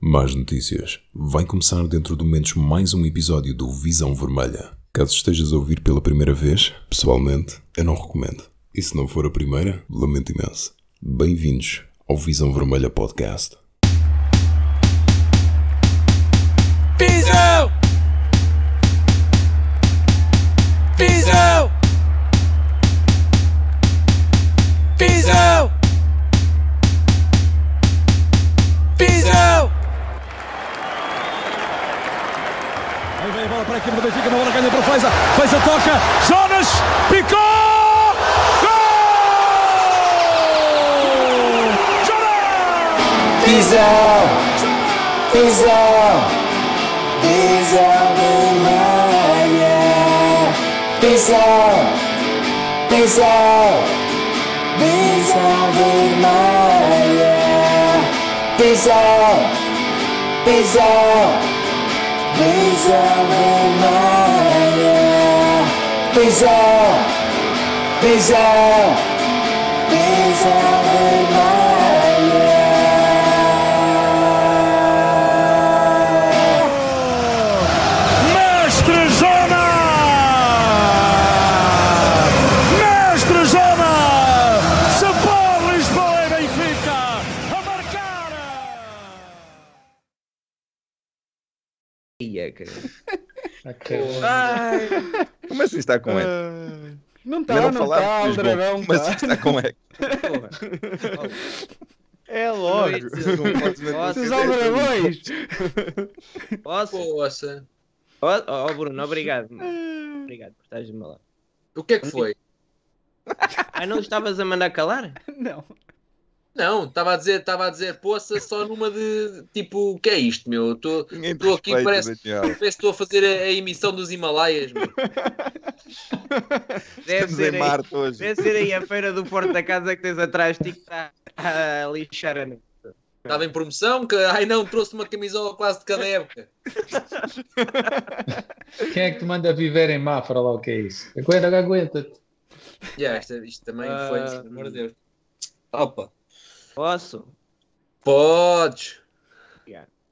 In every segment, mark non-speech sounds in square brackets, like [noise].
Más notícias. Vai começar dentro de momentos mais um episódio do Visão Vermelha. Caso estejas a ouvir pela primeira vez, pessoalmente, eu não recomendo. E se não for a primeira, lamento imenso. Bem-vindos ao Visão Vermelha Podcast. Visão! Vem a bola para a equipe do Benfica, uma bola ganha para o Feiza. Feiza toca, Jonas, picou! Visão, visão, visão vermelha. Visão, visão, visão vermelha. Visão, visão, visão vermelha. Visão, visão, [laughs] Cara. Ai, como assim está com eco? Não Ainda está, não falámos está, de o dragão Como assim está. está com eco? Porra. É logo. Posso? Esses aldrabões. Posso? Poça. Ó oh, Bruno, obrigado. Obrigado por estares meu lado. O que é que foi? Ah, não estavas a mandar calar? [laughs] Não. Não, estava a dizer, estava a dizer poça só numa de tipo, o que é isto, meu? Estou aqui, parece- parece que estou a fazer a, a emissão dos Himalaias, meu. [laughs] Deve ser, em aí, Marte hoje. deve ser aí a [laughs] feira do Porto da Casa que tens atrás de ti que está a lixar a noite. Estava em promoção, que ai não, trouxe uma camisola quase de cada [laughs] época. Quem é que te manda viver em Mafra lá o que é isso? Aguenta, aguenta-te. Já, isto, isto também foi, Ah. pelo amor de Deus. Opa, Posso? podes.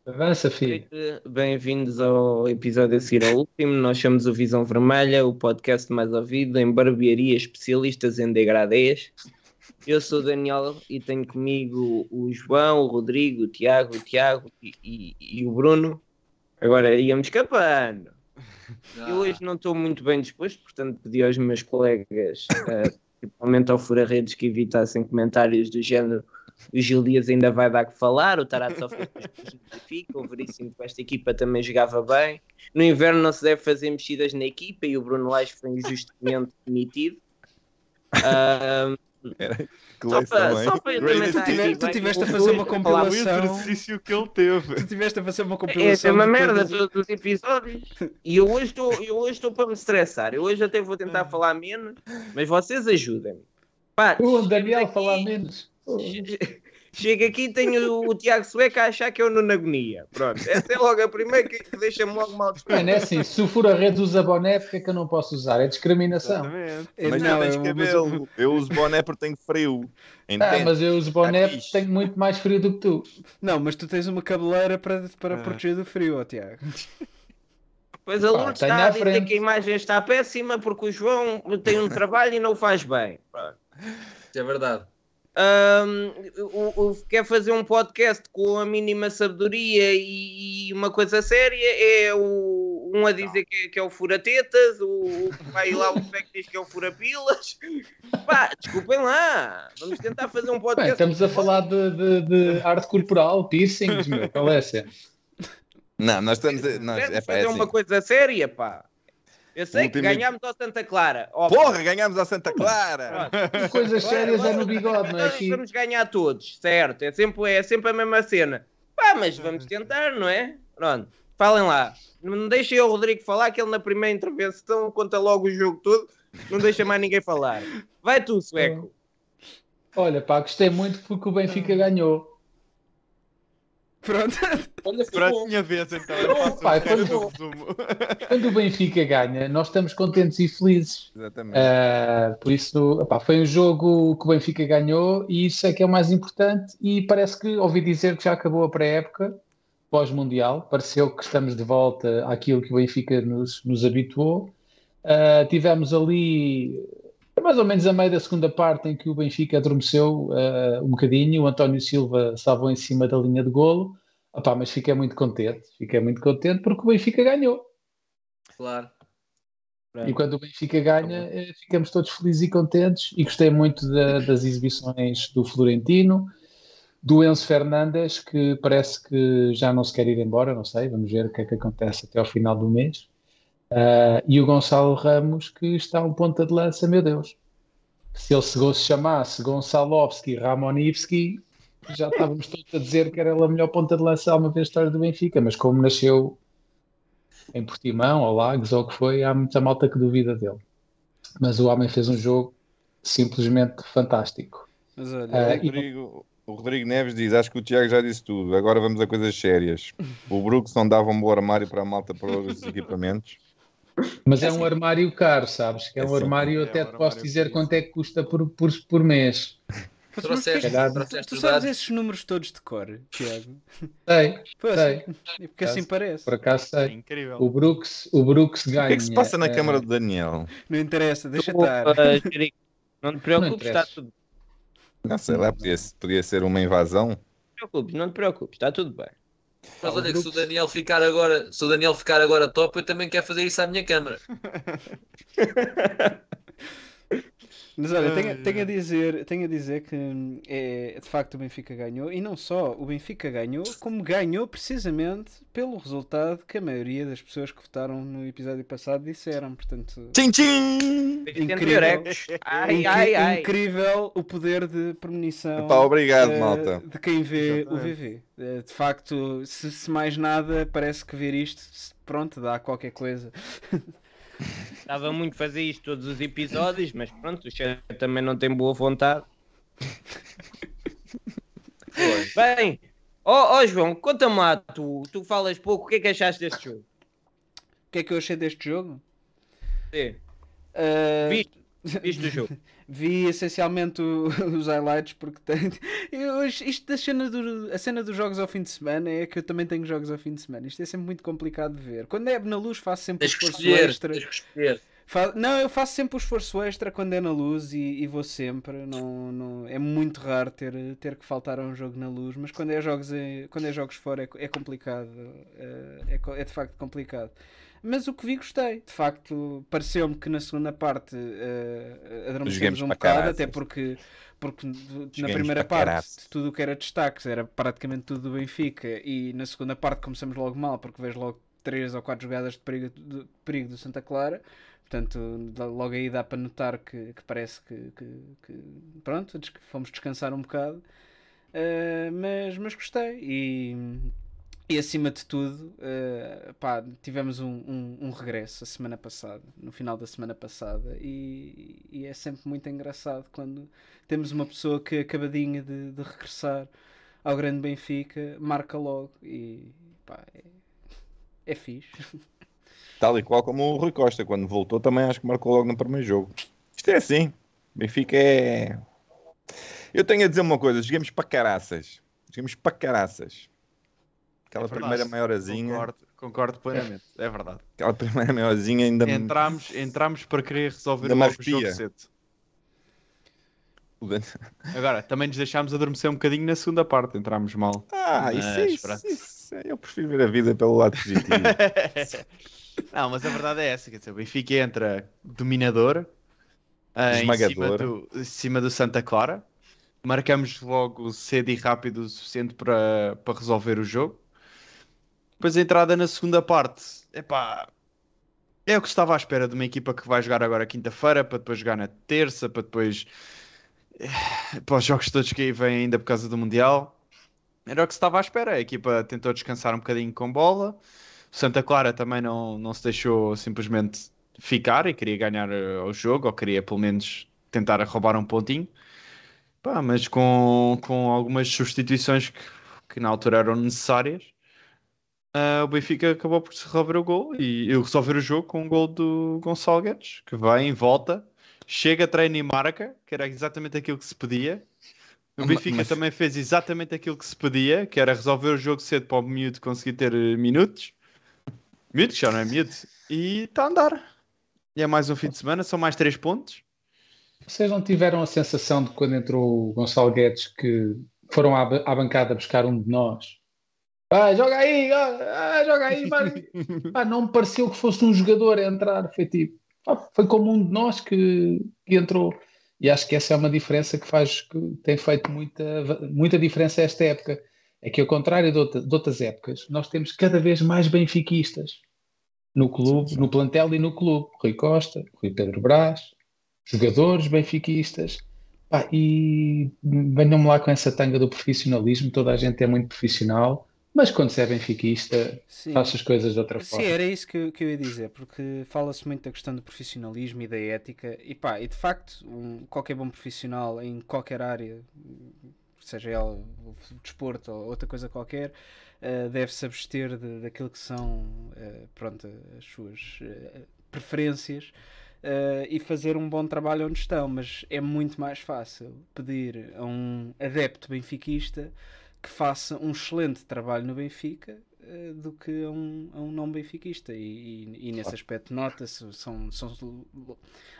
Avança, filho. Bem-vindos ao episódio a seguir ao último. Nós somos o Visão Vermelha, o podcast mais ouvido em barbearia especialistas em degradês. Eu sou o Daniel e tenho comigo o João, o Rodrigo, o Tiago, o Tiago e, e- e o Bruno. Agora íamos escapando. Ah, Eu hoje não estou muito bem disposto, portanto pedi aos meus colegas, eh, principalmente ao Fura Redes, que evitassem comentários do género o Gil Dias ainda vai dar que falar, o no Benfica, o Veríssimo com esta equipa também jogava bem. No inverno não se deve fazer mexidas na equipa e o Bruno Lage foi injustamente demitido. Só para, só Tu tive- tu tiveste a fazer uma compilação. O exercício que ele teve. Tu tiveste a fazer uma É, compilação. é uma de merda todos os episódios. E eu hoje estou eu hoje estou para me estressar. Eu hoje até vou tentar falar menos, mas vocês ajudem-me. Pá, O Daniel falar menos. [laughs] Chega aqui e tenho o, o Tiago Sueca a achar que eu no agonia. Pronto, essa é logo a primeira que deixa-me logo mal disposto. Mano, é assim, se o Fura Redes usa boné, porque é que eu não posso usar? É discriminação. Exatamente. É, Mas não, tu tens é cabelo. Eu uso boné porque tenho frio. Ah, Entende? mas eu uso boné fixe. porque tenho muito mais frio do que tu. Não, mas tu tens uma cabeleira para, para Ah. proteger do frio, ó Tiago. Pois a Lourdes está a dizer frente. que a imagem está péssima porque o João tem um trabalho e não o faz bem. Pronto. É verdade. O- quer fazer um podcast com a mínima sabedoria e, e uma coisa séria é o, um a dizer que, que é o fura-tetas, o, o que vai lá o que diz que é o fura-pilas. Pá, desculpem lá, vamos tentar fazer um Bem, podcast. estamos a falar de, de, de arte corporal, piercings, meu. Qual é essa? Não, nós estamos. a- Nós, é, é fazer assim. uma coisa séria, pá. Eu sei que ganhámos ao Santa Clara. Ó, Porra, ganhámos a Santa Clara! pronto. Coisas sérias é no bigode, não é Nós vamos ganhar todos, certo? É sempre, é sempre a mesma cena. Pá, mas vamos tentar, não é? Pronto, falem lá. Não deixem o Rodrigo falar, que ele na primeira intervenção conta logo o jogo todo. Não deixa mais ninguém falar. Vai tu, sueco. Olha, pá, gostei muito porque o Benfica ganhou. Pronto. Olha, bom. minha vez, então. Eu faço Pai, quando- do resumo. Quando o Benfica ganha, nós estamos contentes e felizes. Exatamente. Uh, por isso, foi um jogo que o Benfica ganhou e isso é que é o mais importante. E parece que ouvi dizer que já acabou a pré-época pós-mundial. Pareceu que estamos de volta àquilo que o Benfica nos, nos habituou. Uh, tivemos ali mais ou menos a meio da segunda parte em que o Benfica adormeceu uh, um bocadinho, o António Silva salvou em cima da linha de golo, Opa, mas fiquei muito contente, fiquei muito contente porque o Benfica ganhou. Claro. E quando o Benfica ganha, eh, ficamos todos felizes e contentes. E gostei muito da- das exibições do Florentino, do Enzo Fernandes, que parece que já não se quer ir embora, não sei, vamos ver o que é que acontece até ao final do mês. Ah, e o Gonçalo Ramos, que está um ponta de lança, meu Deus. Se ele se se chamasse Gonçalovski Ramonivski, já estávamos todos a dizer que era ele a melhor ponta de lança alguma vez história do Benfica, mas como nasceu em Portimão ou Lagos ou o que foi, há muita malta que duvida dele. Mas o homem fez um jogo simplesmente fantástico. Mas olha, Ah, O e- Rodrigo, o Rodrigo Neves diz: Acho que o Tiago já disse tudo. Agora vamos a coisas sérias. O Brooks não dava um bom armário para a malta para os equipamentos. Mas é um armário caro, sabes? Que é um Sim. armário, É até um te posso dizer quanto é que custa por, por, por mês. [laughs] Trouxeste, tu os sabes esses números todos de cor, Tiago? [laughs] Sei, [laughs] Pois, sei. é porque assim parece. Por acaso É sei. incrível. O Brooks, o Brooks O ganha. que é que se passa na eh, câmara do Daniel? Não interessa, deixa Tu, estar. Jerico, não te preocupes, está tudo. Não sei lá, podia, podia ser uma invasão. Não te preocupes, não te preocupes, está tudo bem. Mas olha que se o Daniel ficar agora, se o Daniel ficar agora top, eu também quero fazer isso à minha câmara. [laughs] Mas olha, tenho, Ai, tenho a dizer, tenho a dizer que hum, é, de facto o Benfica ganhou e não só o Benfica ganhou, como ganhou precisamente pelo resultado que a maioria das pessoas que votaram no episódio passado disseram. Portanto, Tchim, tchim! Incrível. Ai, ai, ai. incrível o poder de premonição Epá, obrigado, eh, malta. de quem vê o Exatamente. VV. Eh, de facto, se, se mais nada, parece que ver isto, pronto, dá qualquer coisa. [laughs] Estava muito a fazer isto todos os episódios, mas pronto, o chefe também não tem boa vontade. Bem, ó ó, João, conta-me lá, tu, tu falas pouco, o que é que achaste deste jogo? O que é que eu achei deste jogo? Sim, Eh, Viste? Viste o jogo? [laughs] Vi essencialmente o- [laughs] os highlights porque tem. Eu, isto da cena do, a cena dos jogos ao fim de semana é que eu também tenho jogos ao fim de semana. Isto é sempre muito complicado de ver. Quando é na luz faço sempre o esforço escolher, extra. Fa- Não, eu faço sempre o esforço extra quando é na luz e, e vou sempre. Não, não, é muito raro ter, ter que faltar a um jogo na luz, mas quando é jogos, em- quando é jogos fora é, é complicado. eh, É, é de facto complicado. Mas o que vi gostei. De facto, pareceu-me que na segunda parte uh, adormecemos um bocado, até porque, porque na primeira parte tudo o que era destaques era praticamente tudo do Benfica. E na segunda parte começamos logo mal porque vejo logo três ou quatro jogadas de perigo do, perigo do Santa Clara. Portanto logo aí dá para notar que, que parece que, que- que, pronto fomos descansar um bocado. Uh, mas, mas gostei. E, e acima de tudo uh, pá, tivemos um, um, um regresso a semana passada no final da semana passada e, e é sempre muito engraçado quando temos uma pessoa que acabadinha de, de regressar ao grande Benfica marca logo e pá, é, é fixe. [laughs] Tal e qual como o Rui Costa, quando voltou, também acho que marcou logo no primeiro jogo. Isto é assim. Benfica é. Eu tenho a dizer uma coisa: jogamos para caraças. Jogamos para caraças. Aquela É primeira maiorzinha. Concordo, concordo plenamente, é verdade. Aquela primeira maiorzinha ainda. Entramos, entramos para querer resolver o jogo cedo. Agora, também nos deixámos adormecer um bocadinho na segunda parte, entramos mal. Ah, isso, é Mas, isso, isso. Eu prefiro ver a vida pelo lado positivo. [laughs] Não, mas a verdade é essa, quer dizer, o Benfica entra dominador, ah, em, cima Esmagador. do, em cima do Santa Clara, marcamos logo cedo e rápido o suficiente para, para resolver o jogo. Depois a entrada na segunda parte, epá, é o que estava à espera de uma equipa que vai jogar agora quinta-feira, para depois jogar na terça, para depois eh, para os jogos todos que aí vêm ainda por causa do Mundial. Era o que se estava à espera. A equipa tentou descansar um bocadinho com bola. O Santa Clara também não, não se deixou simplesmente ficar e queria ganhar eh, o jogo, ou queria pelo menos tentar roubar um pontinho. Pá, mas com, com algumas substituições que, que na altura eram necessárias, ah, o Benfica acabou por se resolver o gol e, e resolver o jogo com um gol do Gonçalo Guedes, que vai em volta, chega, treina e marca, que era exatamente aquilo que se pedia. O Benfica mas- também fez exatamente aquilo que se pedia, que era resolver o jogo cedo para o miúdo conseguir ter eh, minutos. Miúdo, já não é miúdo. E está a andar. E é mais um fim de semana, são mais três pontos. Vocês não tiveram a sensação de quando entrou o Gonçalo Guedes que foram à bancada buscar um de nós? Ah, joga aí, ah, joga aí. [laughs] Pá, não me pareceu que fosse um jogador a entrar. Foi tipo, foi como um de nós que, que entrou. E acho que essa é uma diferença que faz, que tem feito muita, muita diferença esta época. É que, ao contrário de, outra- de outras épocas, nós temos cada vez mais benfiquistas no clube, no plantel e no clube. Rui Costa, Rui Pedro Brás, jogadores benfiquistas. Pá, e venham-me lá com essa tanga do profissionalismo. Toda a gente é muito profissional, mas quando se é benfiquista, Sim. faz as coisas de outra Sim, forma. era isso que, eu- que eu ia dizer, porque fala-se muito da questão do profissionalismo e da ética, e pá, e de facto, um- qualquer bom profissional em qualquer área, seja ela o desporto ou outra coisa qualquer, eh, deve-se abster de- daquilo que são eh, pronto, as suas eh, preferências eh, e fazer um bom trabalho onde estão, mas é muito mais fácil pedir a um adepto benfiquista que faça um excelente trabalho no Benfica eh, do que a um, a um não benfiquista e, e- e nesse aspecto nota-se são, são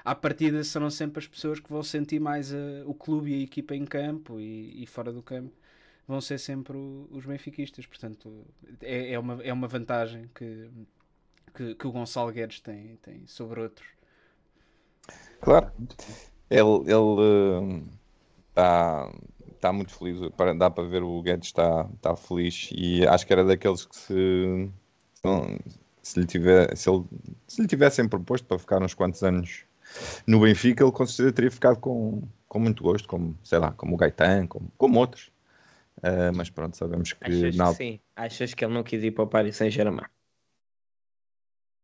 à partida serão sempre as pessoas que vão sentir mais eh, o clube e a equipa em campo e, e fora do campo vão ser sempre o- os benfiquistas. Portanto é, é, uma, é uma vantagem que, que, que o Gonçalo Guedes tem, tem sobre outros. Claro. Ele ele está tá muito feliz. para- Dá para ver o Guedes está tá feliz e acho que era daqueles que se, se, lhe, tiver, se, ele, se lhe tivessem proposto para ficar uns quantos anos no Benfica, ele com certeza teria ficado com, com muito gosto, como, sei lá, como o Gaetan, como, como outros. Ah, mas pronto, sabemos que Achas na que sim? Achas que ele não quis ir para o Paris Saint-Germain?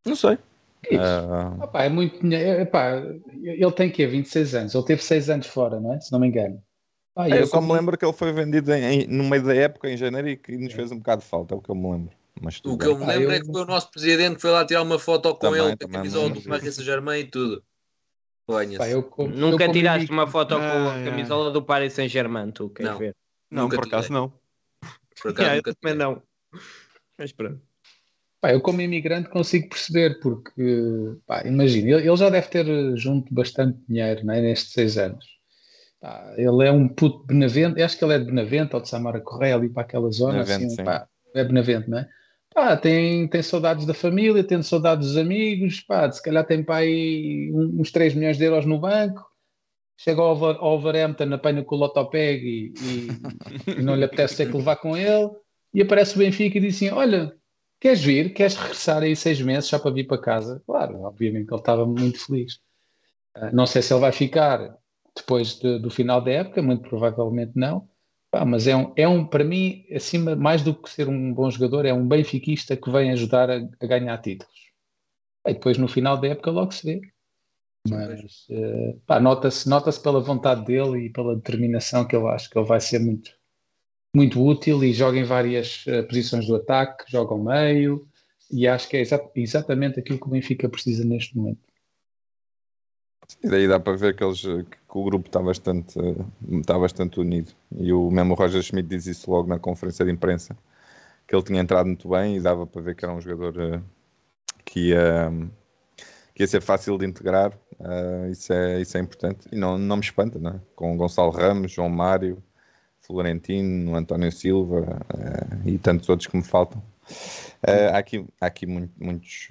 Não sei. Ah, pá, é muito. É, ele tem que 26 anos. Ele teve 6 anos fora, não é? Se não me engano. Ah, eu eu só me lembro que ele foi vendido em- em- no meio da época, em janeiro, e que nos fez um bocado de falta, é o que eu me lembro. Mas O que bem. eu me Ah, lembro eu- é que foi o nosso presidente que foi lá tirar uma foto com Também, ele, com a camisola do Paris Saint-Germain e tudo. Pá, eu como- eu Nunca como tiraste uma foto com Ah, a é. camisola do Paris Saint-Germain, tu queres Não. ver? Não, Nunca por acaso tirei. não. Por acaso [laughs] Ah, eu nunca também não. Mas pronto. Pá, eu como imigrante consigo perceber, porque, pá, imagina, ele, ele já deve ter junto bastante dinheiro, não é, nestes seis anos. Pá, ele é um puto Benavente, acho que ele é de Benavente, ou de Samara Correia, ali para aquela zona, Benavente, assim, sim. pá, é Benavente, não é? Pá, tem, tem saudades da família, tem saudades dos amigos, pá, se calhar tem um- uns 3 milhões de euros no banco, chega ao Overhampton, apanha com o Lotopeg e, e, [laughs] e não lhe apetece ter que levar com ele, e aparece o Benfica e diz assim, olha, queres vir? Queres regressar aí seis meses só para vir para casa? Claro, obviamente que ele estava muito feliz. Ah, não sei se ele vai ficar depois de- do final da época, muito provavelmente não. Pá, mas é um, é um, para mim, acima, mais do que ser um bom jogador, é um benfiquista que vem ajudar a, a ganhar títulos. E depois no final da época logo se vê. Mas pá, nota-se nota pela vontade dele e pela determinação que eu acho que ele vai ser muito, muito útil e joga em várias eh, posições do ataque, joga ao meio e acho que é exa- exatamente aquilo que o Benfica precisa neste momento. E daí dá para ver que, eles, que o grupo está bastante, está bastante unido. E o mesmo Roger Schmidt diz isso logo na conferência de imprensa, que ele tinha entrado muito bem e dava para ver que era um jogador eh, que ia, que ia ser fácil de integrar. eh, isso, é, isso é importante. E não, não me espanta, não é? Com Gonçalo Ramos, João Mário, Florentino, António Silva eh, e tantos outros que me faltam. Há aqui, há aqui muito- muitos,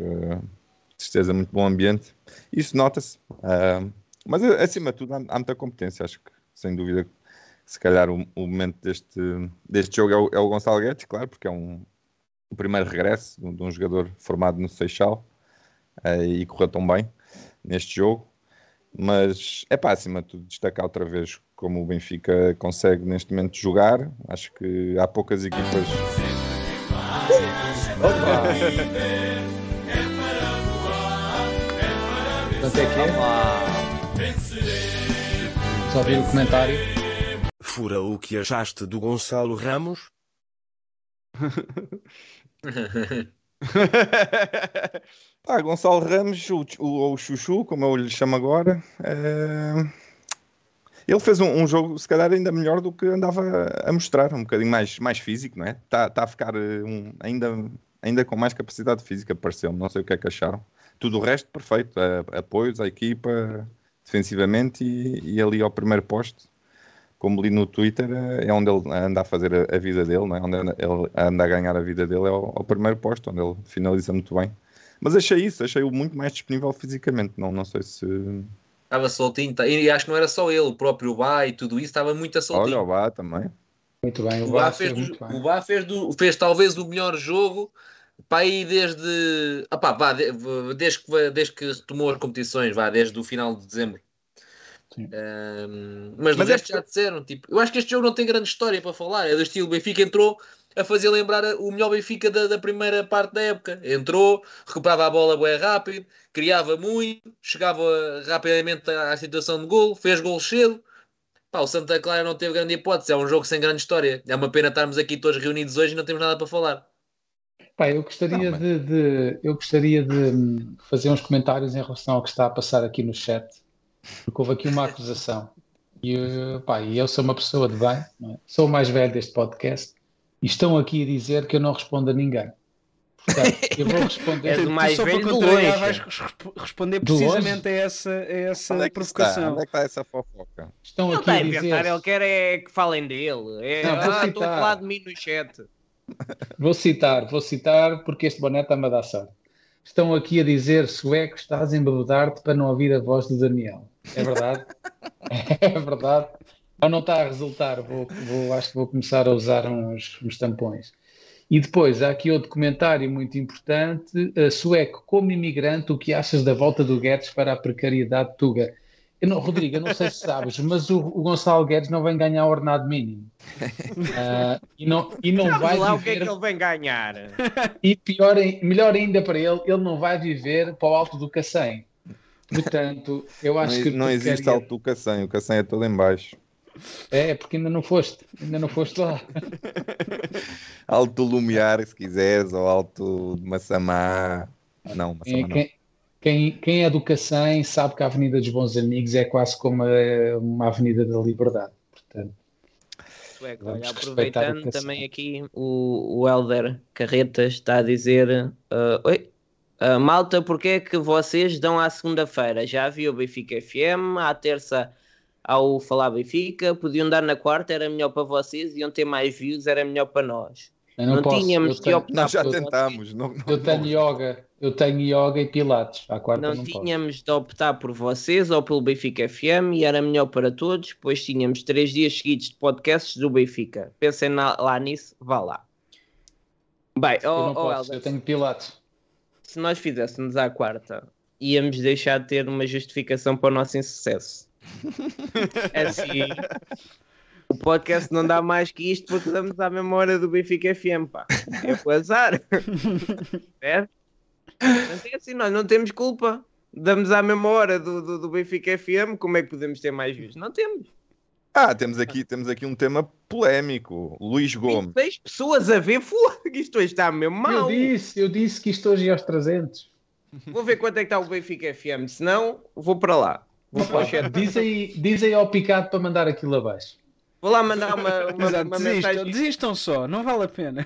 certeza, muito bom ambiente. Isso nota-se. Ah, mas eh, acima de tudo há, há muita competência. Acho que sem dúvida se calhar o, o momento deste, deste jogo é o, é o Gonçalo Guedes, claro, porque é um, o primeiro regresso de um, de um jogador formado no Seixal eh, e correu tão bem neste jogo. Mas é para acima de tudo destacar outra vez como o Benfica consegue neste momento jogar. Acho que há poucas equipas. Quanto é que é? Só ouvir o comentário. Fura o que achaste do Gonçalo Ramos? [laughs] Ah, Gonçalo Ramos, o, ou o Chuchu, como eu lhe chamo agora, eh, Ele fez um, um jogo, se calhar, ainda melhor do que andava a mostrar, um bocadinho mais, mais físico, não é? Está tá a ficar um, ainda, ainda com mais capacidade física, pareceu-me. Não sei o que é que acharam. Tudo o resto, perfeito. A- apoios à equipa, defensivamente e, e ali ao primeiro posto. Como li no Twitter, eh, é onde ele anda a fazer a, a vida dele, não é? Onde ele anda a ganhar a vida dele é ao, ao primeiro posto, onde ele finaliza muito bem. Mas achei isso, achei-o muito mais disponível fisicamente. Não, não sei se. Estava soltinho. tá- E acho que não era só ele, o próprio Bá e tudo isso estava muito a soltinho. Olha, o Bá também. Muito bem, o O Bá Bá fez, do- bem. o Bá fez, do- fez talvez o melhor jogo para aí desde, ah pá, vá, de- desde, que, desde que retomou as competições, vá, desde o final de dezembro. Ahm, mas do Mas é já disseram, tipo, eu acho que este jogo não tem grande história para falar, é do estilo Benfica entrou a fazer lembrar o melhor Benfica da, da primeira parte da época. Entrou, recuperava a bola bem rápido, criava muito, chegava rapidamente à, à situação de gol, fez gol cedo. Pá, o Santa Clara não teve grande hipótese, é um jogo sem grande história. É uma pena estarmos aqui todos reunidos hoje e não temos nada para falar. Pá, eu gostaria Não, mas- de, de- eu gostaria de hum, fazer uns comentários em relação ao que está a passar aqui no chat, porque houve aqui uma acusação. E, eh, pá, eu sou uma pessoa de bem, não é? sou o mais velho deste podcast, e estão aqui a dizer que eu não respondo a ninguém. Portanto, eu vou responder. É do Tu mais só para velho de contrariar longe. vais resp- responder precisamente a essa, a essa Onde é que está? provocação. Onde é que está essa fofoca? Estão Ele aqui está a dizer. inventar, ele quer é que falem dele. É, Não, ah, estou a falar de mim no chat. Vou citar, vou citar porque este boné está-me a dar sorte. Estão aqui a dizer, sueco, estás a embebedar-te para não ouvir a voz do Daniel. É verdade? [laughs] é verdade. Ou não está a resultar, vou, vou- acho que vou começar a usar uns, uns tampões. E depois, há aqui outro comentário muito importante. Uh, sueco, como imigrante, o que achas da volta do Guedes para a precariedade de Tuga? Eu não, Rodrigo, eu não sei se sabes, mas o, o Gonçalo Guedes não vem ganhar ordenado mínimo. Ah, e não, e não vai lá o que é viver que ele vem ganhar. e pior, melhor ainda para ele, ele não vai viver para o alto do Cacém. Portanto, eu acho Não, que não existe porcaria- alto do Cacém, o Cacém é todo em baixo. É, porque ainda não foste, ainda não foste lá. [laughs] Alto do Lumiar, se quiseres, ou alto de Massamá. Não, Massamá não. quem, quem, quem é do Cacém sabe que a Avenida dos Bons Amigos é quase como a- uma Avenida da Liberdade. Portanto, olha, aproveitando também aqui o, o Helder Carretas está a dizer ah, Oi, Ah, malta, porque é que vocês dão à segunda-feira? Já havia o Benfica FM, à terça ao Falar Benfica, podiam dar na quarta, era melhor para vocês, iam ter mais views, era melhor para nós. Eu Não, não, posso. tínhamos eu de tenho, optar Nós já por tentámos. Não, não, eu tenho yoga, eu tenho yoga e pilates. À quarta Não não, posso. tínhamos de optar por vocês ou pelo Benfica FM e era melhor para todos, pois tínhamos três dias seguidos de podcasts do Benfica. Pensem na- lá nisso, vá lá. Bem, Eu oh, não oh, posso, eu tenho pilates. se nós fizéssemos à quarta, íamos deixar de ter uma justificação para o nosso insucesso. [laughs] Assim, o podcast não dá mais que isto porque damos à mesma hora do Benfica FM, pá. É o azar. Certo? Mas é assim, nós não temos culpa. Damos à mesma hora do, do, do Benfica FM, como é que podemos ter mais views? Não temos. Ah, temos aqui, temos aqui um tema polémico. Luís Gomes. 26 pessoas a ver, fogo, [laughs] isto hoje está mesmo Eu mal. disse, eu disse que isto hoje ia aos 300. Vou ver quanto é que está o Benfica FM, senão vou para lá. Vou para o chat. Diz aí, diz aí ao picado para mandar aquilo abaixo. Vou lá mandar uma, [laughs] uma, Exato, uma desistam, mensagem. desistam só, não vale a pena.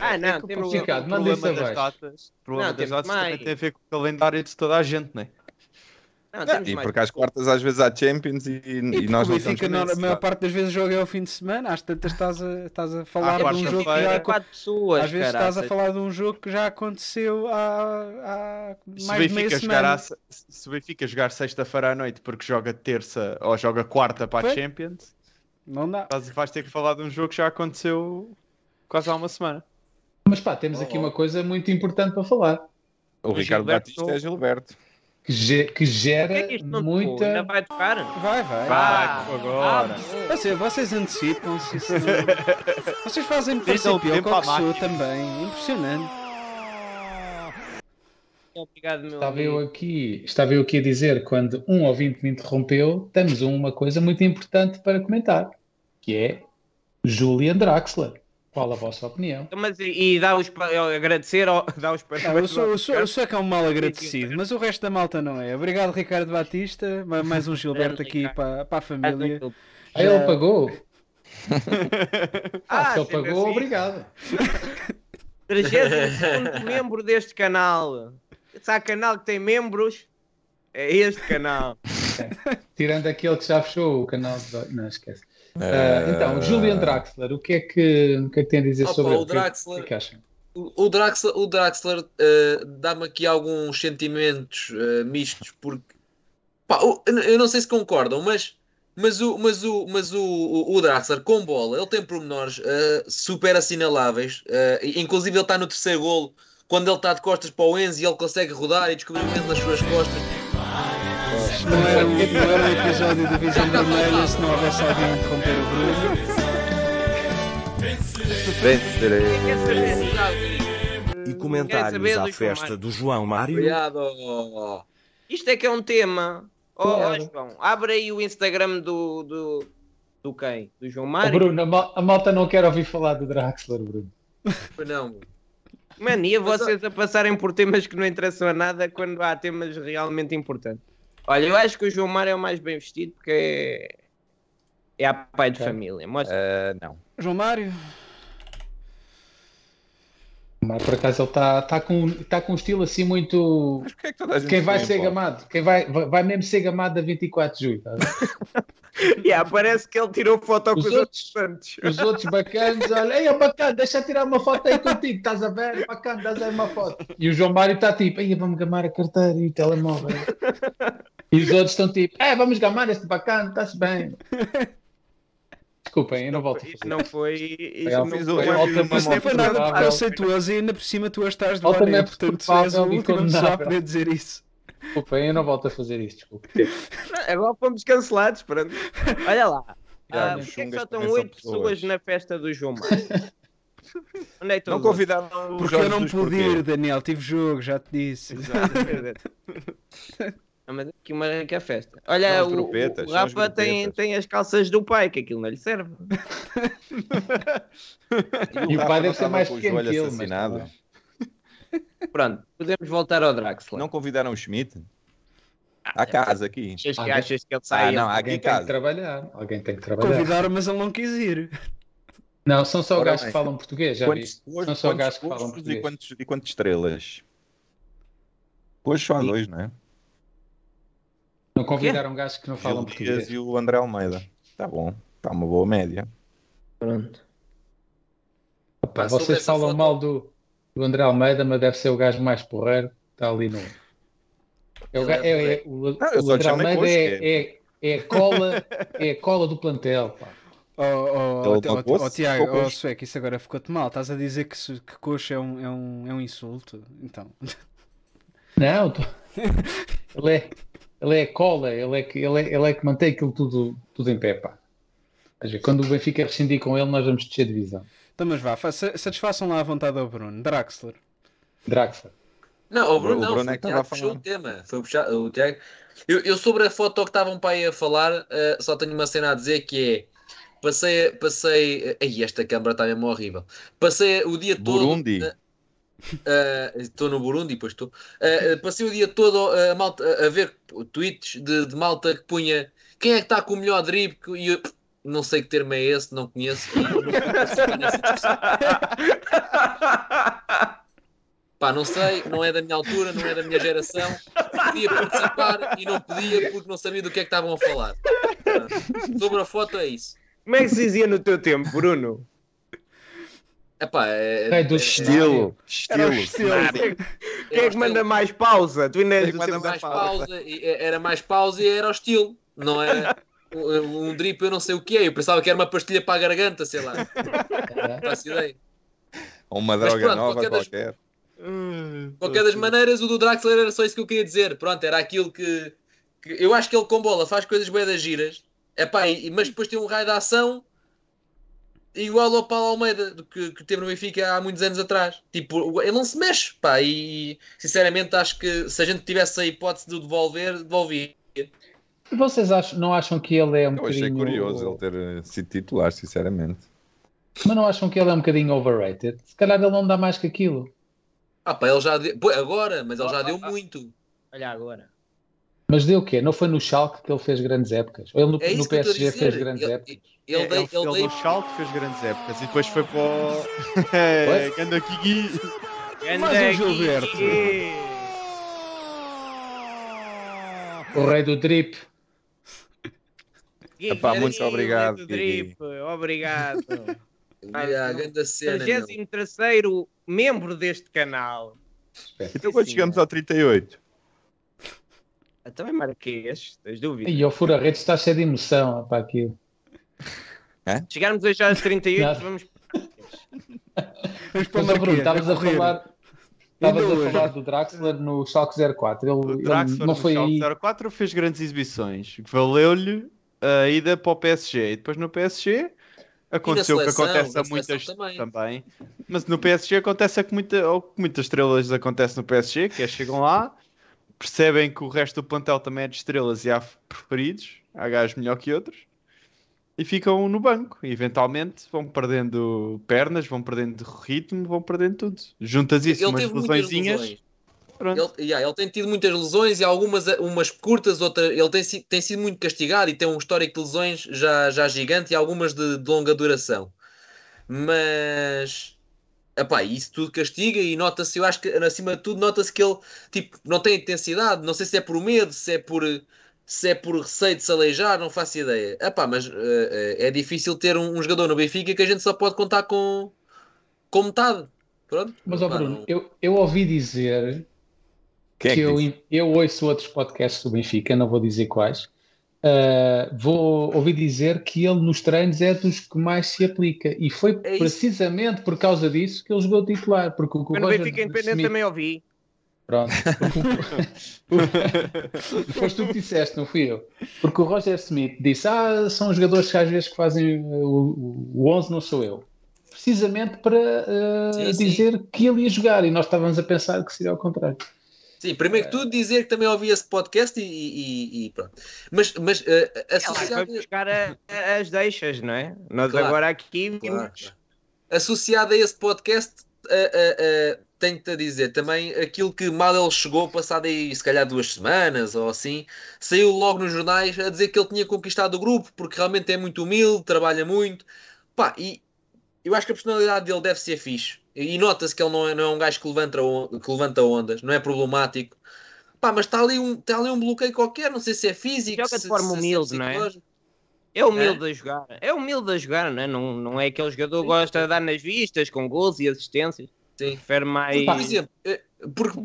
Ah, não, é que o temos problema, o problema das abaixo. datas, o problema Não, das datas também mais. tem a ver com o calendário de toda a gente, não é? Não, Ah, temos e mais porque às quartas às vezes há Champions e, e, E nós não Benfica, não- a maior parte das vezes o jogo é ao fim de semana, às tantas estás a, estás a falar À de um jogo que quarta-feira. já quatro pessoas, às vezes estás a falar de um jogo que já aconteceu há, há mais de meia semana. à se- o Benfica jogar sexta-feira à noite porque joga terça ou joga quarta para a. Champions, Não dá. estás- vais ter que falar de um jogo que já aconteceu quase há uma semana. Mas pá, temos aqui uma coisa muito importante para falar. O Ricardo Gilberto Batista é Gilberto. Que, ge- que Por que gera é que muita. Ainda vai tocar? Vai, vai. Ah, agora. ah, Vocês, vocês antecipam-se. [laughs] Vocês fazem parecer o pior que o sou também. Impressionante. Obrigado, meu Estava eu aqui, estava eu aqui a dizer, quando um ouvinte me interrompeu, temos uma coisa muito importante para comentar, que é Julian Draxler. Qual a vossa opinião? Então, Mas e, e dá os pa- agradecer, ao- [laughs] dá os Ah, eu, parabéns. sou, eu, sou, eu Ricardo. sou é que é um mal agradecido, mas o resto da malta não é. Obrigado, Ricardo Batista. Ma- Mais um Gilberto aqui para, para a família. Ah, ele pagou. [laughs] Ah, Ah, se ele pagou, assim. obrigado. [laughs] 32 membro deste canal. Se há canal que tem membros, é este canal. Tirando aquele que já fechou o canal de... Não, esquece. Ah, então, Julian Draxler, o que é que, o que, é que tem a dizer Opa, sobre o é Draxler- O que é que acham? O Draxler, o Draxler eh, dá-me aqui alguns sentimentos eh, mistos, porque pá, eu, não sei se concordam, mas, mas, o, mas, o, mas o, o, Draxler com bola ele tem pormenores super assinaláveis. inclusive, ele está no terceiro golo quando ele está de costas para o Enzo e ele consegue rodar e descobrir o Enzo nas suas costas. Isto não era, um, não era um episódio de Visão Vermelha se não houvesse alguém a interromper o Bruno. Vencerei. E comentários à festa do João Mário. Obrigado! Isto é que é um tema. Ó, Claro. João, abre aí o Instagram do, do, do quem? Do João Oh, Mário? Bruno, a, mal- a malta não quer ouvir falar do Draxler, Bruno. Não. Mania Mas, vocês a passarem por temas que não interessam a nada quando há temas realmente importantes. Olha, eu acho que o João Mário é o mais bem vestido porque é, é a pai de família. Mostra. Eh, não. João Mário, Mas por acaso ele está tá com, tá com um estilo assim muito. Mas porquê é que toda a gente Quem vai ser gamado? Quem vai, vai, vai mesmo ser gamado a 24 de julho. tá a ver? [laughs] Yeah, parece que ele tirou foto com Os os outros santos. Os outros bacanas, olha, ei, ó, bacana, deixa tirar uma foto aí contigo, estás a ver? Bacana, dás aí uma foto. E o João Mário está tipo, ei, vamos gamar a carteira e o telemóvel. [laughs] E os outros estão tipo, é, vamos gamar este bacana, está-se bem. [laughs] Desculpem, eu não volto a não foi. Isto Eu não foi o- Mas não moto foi nada preconceituoso e ainda por cima tu estás do Ané, portanto és a desculpável e última pessoa a poder dizer isso. Desculpem, eu não volto a fazer isto, desculpe. Agora fomos cancelados. Pronto. Olha lá. Já, Ah, Porquê é que só estão 8 pessoas na festa do João Mário? [laughs] Onde é que Não convidaram o Porque eu não ir, Daniel, tive jogo, já te disse. Não, [laughs] mas aqui uma que é festa. Olha, o, grupetas, o Rafa tem, tem as calças do pai, que aquilo não lhe serve. [laughs] E o Rafa pai deve ser mais o pequeno que ele, mas assassinado. tá bem. Pronto, podemos voltar ao Draxler. Não convidaram o Schmidt? Há casa aqui. Achas que, Alguém- achas que ele sai? Ah, não, há Alguém aqui tem que casa. trabalhar, alguém tem que trabalhar. Convidaram, mas ele não quis ir. Não, são só Ora gajos que falam português, já Quantos, hoje, São só gajos que falam e português. quantos, e quantas estrelas? Hoje só há dois, não é? Não convidaram gajos que não falam Gil Dias português. e o André Almeida. Tá bom, tá uma boa média. Pronto. Opa, sobre vocês falam foto- mal do, do André Almeida, mas deve ser o gajo mais porreiro está ali no. É o, é, é- o, Não, o André Almeida é, é, é a cola, é a cola do plantel. Pá. Oh, oh, oh, oh, oh, Tiago, oh. Sueco, isso agora ficou-te mal. Estás a dizer que, que coxa é um, é, um, é um insulto? Então, Não, tô- [laughs] ele, é, ele é a cola, ele é, que, ele, é, ele é que mantém aquilo tudo, tudo em pé. Pá. Dizer, Quando o Benfica rescindir com ele, nós vamos descer de divisão. então mas vá, fa- sa- satisfaçam lá a vontade ao Bruno. Draxler. Draxler. Não, o Bruno, O não, Bruno foi é que estava a puxou falar. o tema. Foi puxar, o Tiago. Eu, eu sobre a foto que estavam para aí a falar, eh, só tenho uma cena a dizer que é. Passei, passei. Ai, esta câmara está mesmo horrível. Passei o dia todo. Burundi. Eh, Estou no Burundi, pois estou. Eh, passei o dia todo a, malta- a- ver tweets de, de malta que punha quem é que está com o melhor drible e eu não sei que termo é esse, não conheço. Pá, não sei, não é da minha altura, não é da minha geração. Podia participar e não podia porque não sabia do que é que estavam a falar. Ah, Sobre a foto é isso. Como é que se dizia no teu tempo, Bruno? Epá, é, É do Estilo, Era o estilo. Quem é que manda mais pausa? Tu ainda és Quem do manda mais pausa. pausa, e- era mais pausa e era o estilo, não [laughs] era um, um drip, eu não sei o que é. Eu pensava que era uma pastilha para a garganta, sei lá. Não [laughs] faço ideia. Ou uma droga pronto, nova qualquer das- qualquer. De qualquer das maneiras, o do Draxler era só isso que eu queria dizer. Pronto, era aquilo que, que- eu acho que ele com bola faz coisas bem das giras, Epá, e, mas depois tem um raio de ação igual ao Paulo Almeida que, que teve no Benfica há muitos anos atrás. Tipo, ele não se mexe, pá, e sinceramente acho que se a gente tivesse a hipótese de o devolver, devolvia. E vocês acham, não acham que ele é um Eu achei bocadinho... curioso ele ter eh, sido titular, sinceramente. Mas não acham que ele é um bocadinho overrated? Se calhar ele não dá mais que aquilo. Ah, pá, ele já deu. Pô, agora, mas ele já deu muito. Olha agora. Mas deu o quê? Não foi no Schalke que ele fez grandes épocas? Ou ele no, É no PSG fez grandes Ele- épocas? Ele, É, dei- ele, ele ele dei- no Schalke fez grandes épocas e depois foi para o... [laughs] É, Ganda Kiki. Mais um Gilberto. O rei do drip. Epá, muito obrigado, Drip, obrigado. [laughs] Grande cena, meu. 33 membro deste canal. Então quando chegamos ao 38? Então é Marquês, tens dúvidas? E o Fura-Redes está cheio de emoção para aquilo. Chegarmos hoje aos 38, Nada. vamos. [laughs] Vamos para o Marquês, estavas a a falar... Estavas a falar do Draxler no Schalke 04. Ele, O ele Draxler não no foi Schalke aí... 04 fez grandes exibições, valeu-lhe a ida para o PSG. E depois no PSG aconteceu o que acontece a muitas também. também. Mas no PSG acontece é que muita, ou muitas estrelas acontece no PSG, que é chegam lá, percebem que o resto do plantel também é de estrelas e há preferidos, há gajos melhor que outros, e ficam no banco. E eventualmente vão perdendo pernas, vão perdendo ritmo, vão perdendo tudo. Juntas isso, Ele umas lesõezinhas. Ele, yeah, ele tem tido muitas lesões e algumas umas curtas, outras. Ele tem, tem sido muito castigado e tem um histórico de lesões já, já gigante e algumas de, de longa duração. Mas epá, isso tudo castiga e nota-se, eu acho que acima de tudo, nota-se que ele tipo, não tem intensidade. Não sei se é por medo, se é por, se é por receio de se aleijar, não faço ideia. Epá, mas eh, eh, é difícil ter um, um jogador no Benfica que a gente só pode contar com, com metade. Pronto. Mas, ó Bruno, não- eu, eu ouvi dizer Quem é que que eu, eu ouço outros podcasts do Benfica, não vou dizer quais. Ah, vou ouvir dizer que ele nos treinos é dos que mais se aplica e foi É precisamente por causa disso que ele jogou titular, porque o o Roger Benfica Independente Smith- também ouvi. Pronto. [laughs] Foste tu que disseste, não fui eu. Porque o Roger Smith disse: Ah, são jogadores que às vezes que fazem uh, o, o 11, não sou eu. Precisamente para uh, Sim, sim. dizer que ele ia jogar e nós estávamos a pensar que seria ao contrário. Sim, primeiro que tudo dizer que também ouvi esse podcast e, e- e pronto. Mas, mas É lá, associado, foi buscar a- a- as deixas, não é? Nós Claro, agora aqui claro, claro. associado a esse podcast, eh, eh, tenho-te a dizer também aquilo que mal ele chegou, passado aí se calhar duas semanas ou assim, saiu logo nos jornais a dizer que ele tinha conquistado o grupo porque realmente é muito humilde, trabalha muito. Pá, e eu acho que a personalidade dele deve ser fixe. E nota-se que ele não é, não é um gajo que levanta, que levanta ondas, não é problemático. Pá, mas está ali, um, está ali um bloqueio qualquer, não sei se é físico, Joga de se- forma se- se humilde, não é? É humilde a jogar. É humilde a jogar, não é? Não, não é aquele jogador que gosta de dar nas vistas com gols e assistências. Sim. Prefere mais. Por exemplo, eh,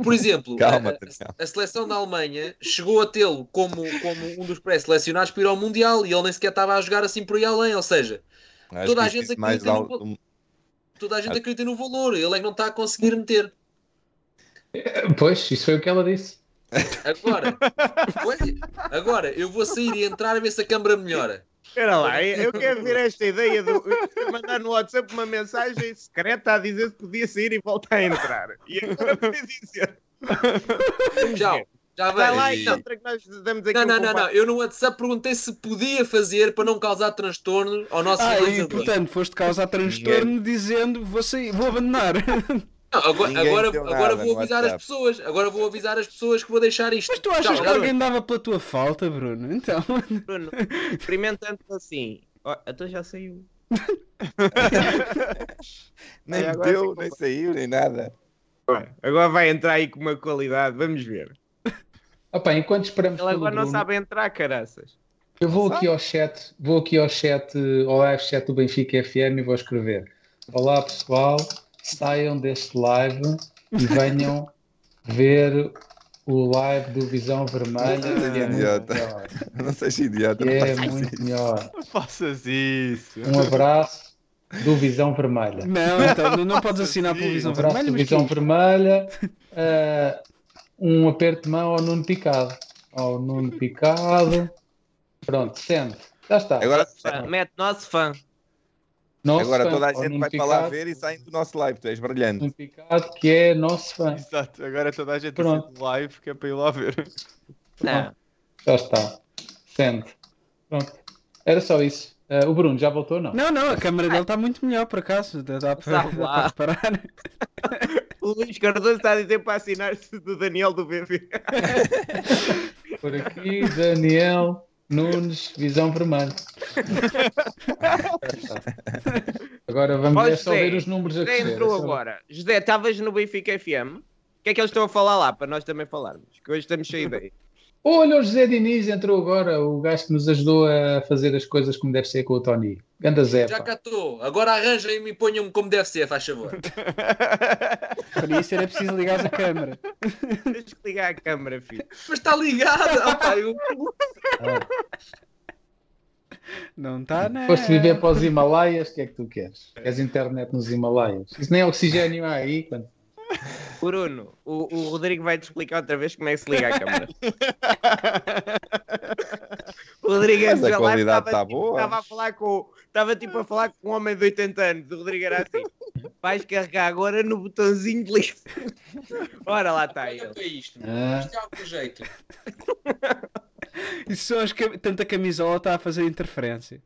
por, exemplo [laughs] Calma, a- a, seleção da Alemanha chegou a tê-lo como, como um dos pré-selecionados para ir ao Mundial e ele nem sequer estava a jogar assim por aí além. Ou seja, Acho toda a gente mais no, toda a gente acredita no valor, ele é que não está a conseguir meter. Pois, isso foi o que ela disse. Agora, pois, agora eu vou sair e entrar a ver se a câmara melhora. Espera lá, eu quero ver esta ideia de mandar no WhatsApp uma mensagem secreta a dizer que podia sair e voltar a entrar. E agora [laughs] podia dizer. Tchau, já Vai vai. lá e Não, entra que nós damos aqui não, não, não, não. Eu no WhatsApp perguntei se podia fazer para não causar transtorno ao nosso Ah, e portanto foste causar transtorno dizendo vou sair, vou abandonar. [laughs] Não, agora, Ninguém agora, agora vou avisar WhatsApp. as pessoas. Agora vou avisar as pessoas que vou deixar isto. Mas tu achas Tchau, que alguém dava pela tua falta, Bruno? Então. Bruno, experimentando assim. Ó, então já saiu. [laughs] Nem deu, nem saiu, nem nada. Agora vai entrar aí com uma qualidade, vamos ver. Opa, enquanto esperamos Ele pelo agora não Bruno, sabe entrar, caraças. eu vou aqui ao chat, vou aqui ao chat, ao live chat do Benfica FM e vou escrever. Olá pessoal, saiam deste live e venham [laughs] ver o live do Visão Vermelha, que é muito Idiota. [laughs] Não seja idiota, não é muito isso. melhor. Não faças isso. Um abraço do Visão Vermelha. Não, então, não- não podes assinar pela Um visão abraço vermelha, do Visão Vermelha. eh, [laughs] um aperto de mão ao Nuno Picado. Ao Nuno Picado. Pronto, sente. Já está. Agora, Fã, Mete nosso fã. Nosso agora fã, toda a gente Nuno vai para lá Picado, ver e saem do nosso live. Tu és brilhante. Nuno Picado, que é nosso fã. Exato, agora toda a gente Pronto. assiste live que é para ir lá ver. Não. Já está. Sente. Pronto. Era só isso. Ah, o Bruno já voltou ou não? Não, não, a câmera dele está muito melhor, por acaso. Dá, dá para, Sabe dá para reparar. [laughs] O Luís Cardoso está a dizer para assinar-se do Daniel do BV. [laughs] Por aqui, Daniel Nunes, visão vermelha. [laughs] Agora vamos Ó, é só José, ver os números a José crescer. entrou é só- agora. José, estavas no Benfica FM. O que é que eles estão a falar lá para nós também falarmos? Que hoje estamos cheios de ideia. Olha, o José Diniz entrou agora, o gajo que nos ajudou a fazer as coisas como deve ser com o Tony. Ganda Zé, Já cá estou. Agora arranjem-me e ponham-me como deve ser, faz favor. [laughs] Para isso era preciso ligar a câmera. Tens que ligar a câmara, filho. [laughs] Mas está ligada. opa, eu- [laughs] Não está, não. Foste viver para os Himalaias, o que é que tu queres? Queres internet nos Himalaias? Isso nem oxigênio há aí. quando- Bruno, o, o Rodrigo vai-te explicar outra vez como é que se liga a câmara. o [laughs] Rodrigo Mas a qualidade estava, tá boa. Estava a falar com. Estava tipo a falar com um homem de 80 anos. O Rodrigo era assim. Vais carregar agora no botãozinho de liga. [laughs] Ora lá está Olha ele. para isto. Ah. Isto é algum jeito. Isso são as cam- tanta camisola está a fazer interferência.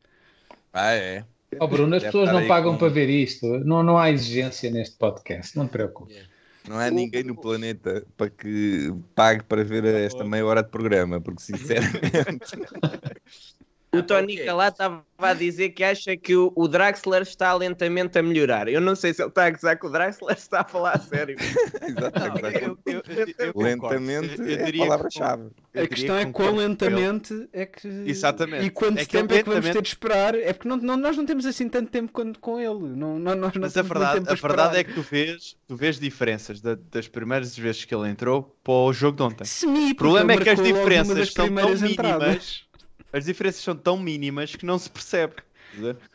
Ah, é. Oh, Bruno, as Deve pessoas não pagam com- para ver isto. Não, não há exigência neste podcast, não te preocupes. Não há ninguém no planeta para que pague para ver esta meia hora de programa, porque sinceramente. [laughs] O Tony ok. lá estava a dizer que acha que o, o Draxler está lentamente a melhorar. Eu não sei se ele está a gozar que o Draxler [laughs] está a falar a sério. [laughs] Exatamente. Eu- eu- eu- eu concordo. Lentamente é a que palavra-chave. A questão é quão lentamente é que. Exatamente. E quanto É tempo é que vamos ter de esperar? É porque não, não- nós não temos assim tanto tempo quanto com ele. Não, não, nós não Mas a verdade, tempo a verdade é que tu vês, tu vês diferenças da- das primeiras vezes que ele entrou para o jogo de ontem. Semi, O problema é que as diferenças são tão primeiras mínimas. entradas. As diferenças são tão mínimas que não se percebe.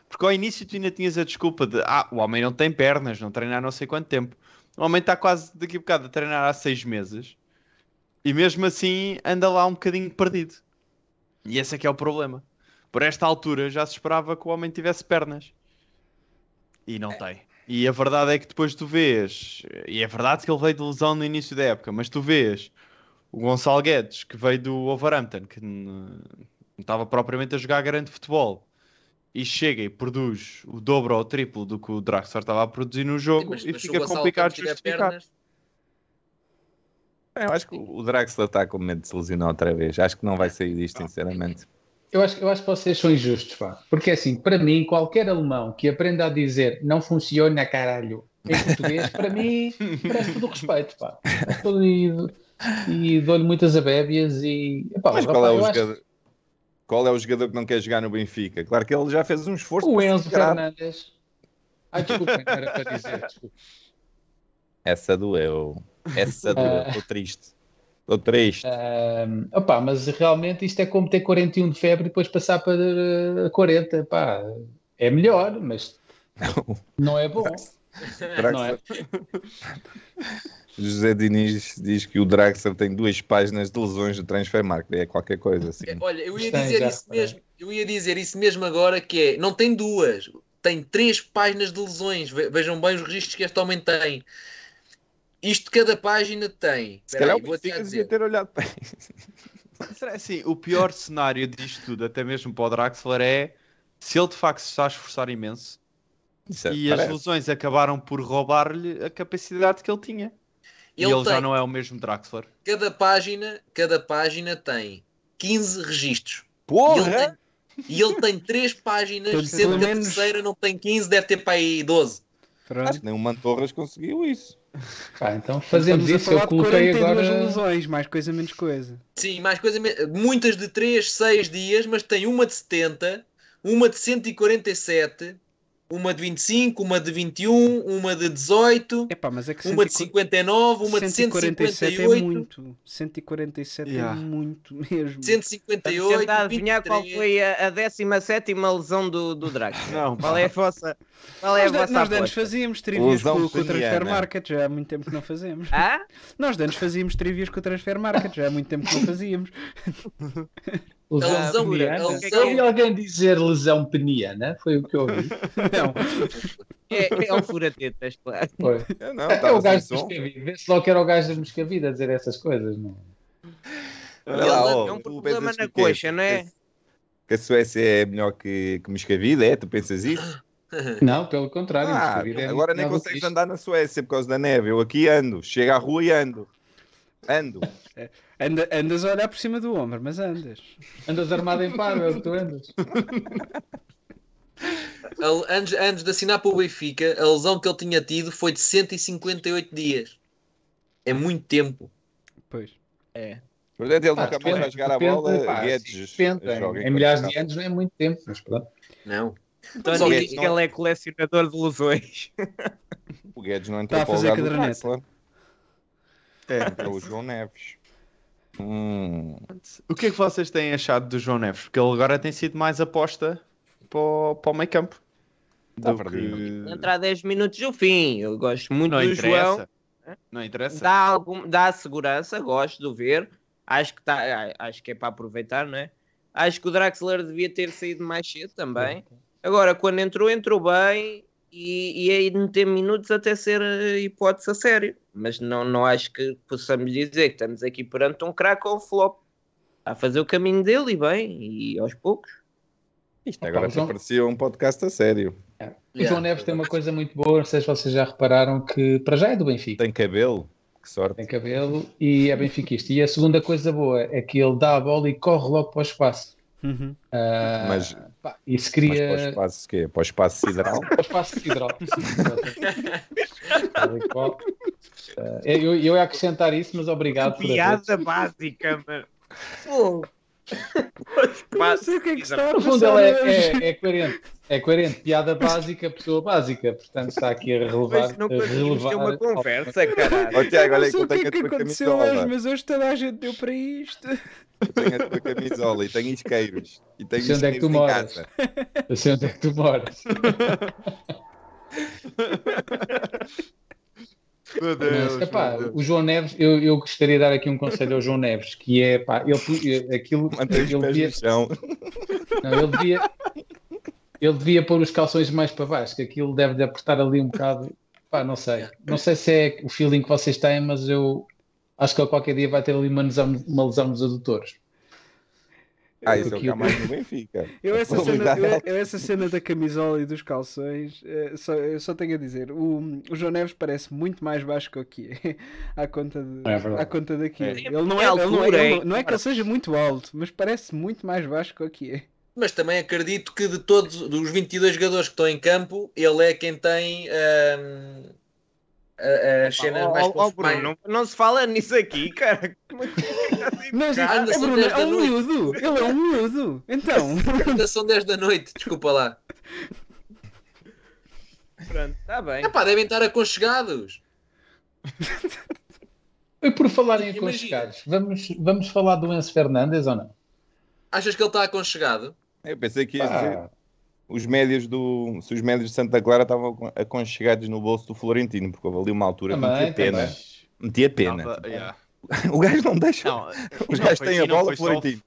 Porque ao início tu ainda tinhas a desculpa de ah, o homem não tem pernas, não treina há não sei quanto tempo. O homem está quase daqui a bocado a treinar há seis meses e mesmo assim anda lá um bocadinho perdido. E esse é que é o problema. Por esta altura já se esperava que o homem tivesse pernas. E não tem. E a verdade é que depois tu vês, e é verdade que ele veio de lesão no início da época, mas tu vês o Gonçalo Guedes, que veio do Wolverhampton, que não estava propriamente a jogar grande futebol, e chega e produz o dobro ou o triplo do que o Draxler estava a produzir no Sim, jogo, mas- e mas fica complicado justificar. pernas, Eu acho que o Draxler está com medo de se lesionar outra vez. Acho que não vai sair disto, sinceramente. Eu acho, eu acho que vocês são injustos, pá. Porque assim, para mim, qualquer alemão que aprenda a dizer não funciona, caralho, em português, para mim, [laughs] merece todo o respeito, pá. Todo- E, e dou-lhe muitas abébias e. Epá, Mas rapaz, qual é, o eu acho jogador, qual é o jogador que não quer jogar no Benfica? Claro que ele já fez um esforço. o Enzo. Fernandes. Ai, desculpem, não era para dizer, desculpa. Essa doeu. Essa doeu. Ah. Estou triste. Estou triste. Ahm, opá, mas realmente isto é como ter 41 de febre e depois passar para eh, 40. Pá, é melhor, mas não é bom. Não é? [laughs] José Diniz diz que o Draxler tem duas páginas de lesões do Transfer Market. É qualquer coisa assim. Olha, eu ia dizer já isso reparei. mesmo. Eu ia dizer isso mesmo agora que é, não tem duas, tem três páginas de lesões. Ve- Vejam bem os registros que este homem tem. Isto cada página tem. Se calhar aí, o devia dizer. ter olhado para isso. Será assim, o pior cenário disto tudo, até mesmo para o Draxler, é se ele de facto se está a esforçar imenso Isso é- e as parece. lesões acabaram por roubar-lhe a capacidade que ele tinha. E Ele ele já não é o mesmo Draxler. Cada página, cada página tem 15 registros. E ele Porra! tem, e ele tem três páginas, Portanto, sendo que a menos- terceira não tem 15, deve ter para aí 12. Pronto. Acho que nem o Mantorras conseguiu isso. Pá, então fazemos Estamos a isso. Eu falar de coloquei 42 agora. lesões, mais coisa menos coisa. Sim, mais coisa, muitas de 3, 6 dias, mas tem uma de 70, uma de 147, uma de 25, uma de 21, uma de 18, Epá, mas é que uma de 140 59, uma de 147 é 158, muito. 147 Yeah. é muito mesmo. 158, Vamos tentar adivinhar qual 23. foi a, a 17 lesão do, do Drax. [laughs] Não, Qual é a vossa, qual é a Nós, de- vossa nós de antes fazíamos trivias com, com o Transfer peniana. Market, já há muito tempo que não fazemos. Ah? Nós de antes fazíamos trivias com o Transfer Market, já há muito tempo que não fazíamos. [laughs] Lesão A lesão- peniana. lesão- Eu ouvi alguém dizer lesão peniana, foi o que eu ouvi. [laughs] Não, É, é o furatetas, claro. Foi. Eu não, É o gajo sem do som. Moscavide. Vê-se logo que era o gajo do Moscavide a dizer essas coisas, não Olha lá, É um problema na coxa, não é? Que a Suécia é melhor que, que Moscavide, é? Tu pensas isso? [laughs] Não, pelo contrário. Ah, é agora nem consegues andar na Suécia por causa da neve. Eu aqui ando, chego à rua e ando. Ando. Anda- andas a olhar por cima do ombro, mas andas. Andas armado em paro, é o que tu andas. Antes, antes de assinar para o Benfica, a lesão que ele tinha tido foi de 158 dias. É muito tempo. Pois. É. Portanto, ele Pá, nunca mais vai depende, jogar a bola. pá, Guedes em milhares de anos não é muito tempo, mas pronto. Não. Que- diz que ele é colecionador de lesões. O Guedes não entrou Está a para o fazer caderneta. É. Entrou o João Neves. Hum, O que é que vocês têm achado do João Neves? Porque ele agora tem sido mais aposta para o, para o meio campo. Tá do que- Entrar 10 minutos do fim. Eu gosto muito Não do interessa. João. Não interessa. Dá, algum, dá segurança, gosto de o ver. Acho que, tá, acho que é para aproveitar, não é? Acho que o Draxler devia ter saído mais cedo também. Agora, quando entrou, entrou bem e, e aí de ter minutos até ser eh, hipótese a sério. Mas não, não acho que possamos dizer que estamos aqui perante um craque ou um flop. Está a fazer o caminho dele e bem, e aos poucos. Isto agora João- até parecia um podcast a sério. O João Neves tem uma coisa muito boa, não sei se vocês já repararam, que para já é do Benfica. Tem cabelo. Que sorte. Tem cabelo e é benfiquista. E a segunda coisa boa é que ele dá a bola e corre logo para o espaço. Uhum. Ah, Mas- pá, isso Mas para o cria espaço quê? Para o espaço sideral? para o espaço sideral. Tal [laughs] qual. Ah, eu, eu ia acrescentar isso, mas obrigado por Piada básica, mano. Fogo. Não sei o que é que está a fundo, ele é, é, é coerente. É coerente. Piada básica, pessoa básica. Portanto, está aqui a relevar. Mas não conseguimos ter uma conversa, caralho. Ó Tiago, Eu olha não que sei eu o que é que aconteceu hoje, mas hoje toda a gente deu para isto. Eu tenho a tua camisola e tenho isqueiros. E tenho Sei onde é que tu isqueiros em moras. casa. Eu sei onde é que tu moras. [laughs] Meu Deus. Mas, epá, meu Deus. o João Neves, eu, eu gostaria de dar aqui um conselho ao João Neves, que é, pá, ele, aquilo, Mantém os ele pés devia, no chão. não, ele devia, ele devia pôr os calções mais para baixo, que aquilo deve de apertar ali um bocado, pá, não sei, não sei se é o feeling que vocês têm, mas eu acho que ele qualquer dia vai ter ali uma lesão, uma lesão nos adutores. Ah, isso é o que há mais no Benfica. [laughs] Eu essa, cena, eu, é eu essa cena da camisola e dos calções, eh, só, eu só tenho a dizer, o, o João Neves parece muito mais baixo que o que [laughs] é, à conta, de, É à conta daquilo. É. Ele não é, É ele não, é, altura, ele é. não, não é que ele seja muito alto, mas parece muito mais baixo que o que é. Mas também acredito que de todos dos 22 jogadores que estão em campo, ele é quem tem ahm, a- as cenas Oh, mais, oh, não, não se fala nisso aqui, cara. Como é que fica assim? Mas é, Bruno, 10 é um miúdo, ele é um miúdo. Então, são 10 da noite, desculpa lá. Pronto, está bem. Epá, devem estar aconchegados. E por falar em Imagina. aconchegados, vamos, vamos falar do Enzo Fernandes ou não? Achas que ele está aconchegado? Eu pensei que ia dizer Pá, os médios do. Se os médios de Santa Clara estavam aconchegados no bolso do Florentino, porque houve ali uma altura que Também, metia pena. também. Metia pena. Tava- yeah. [laughs] O gajo não deixa. Não, [laughs] os não gajos têm a não bola, o- Florentino.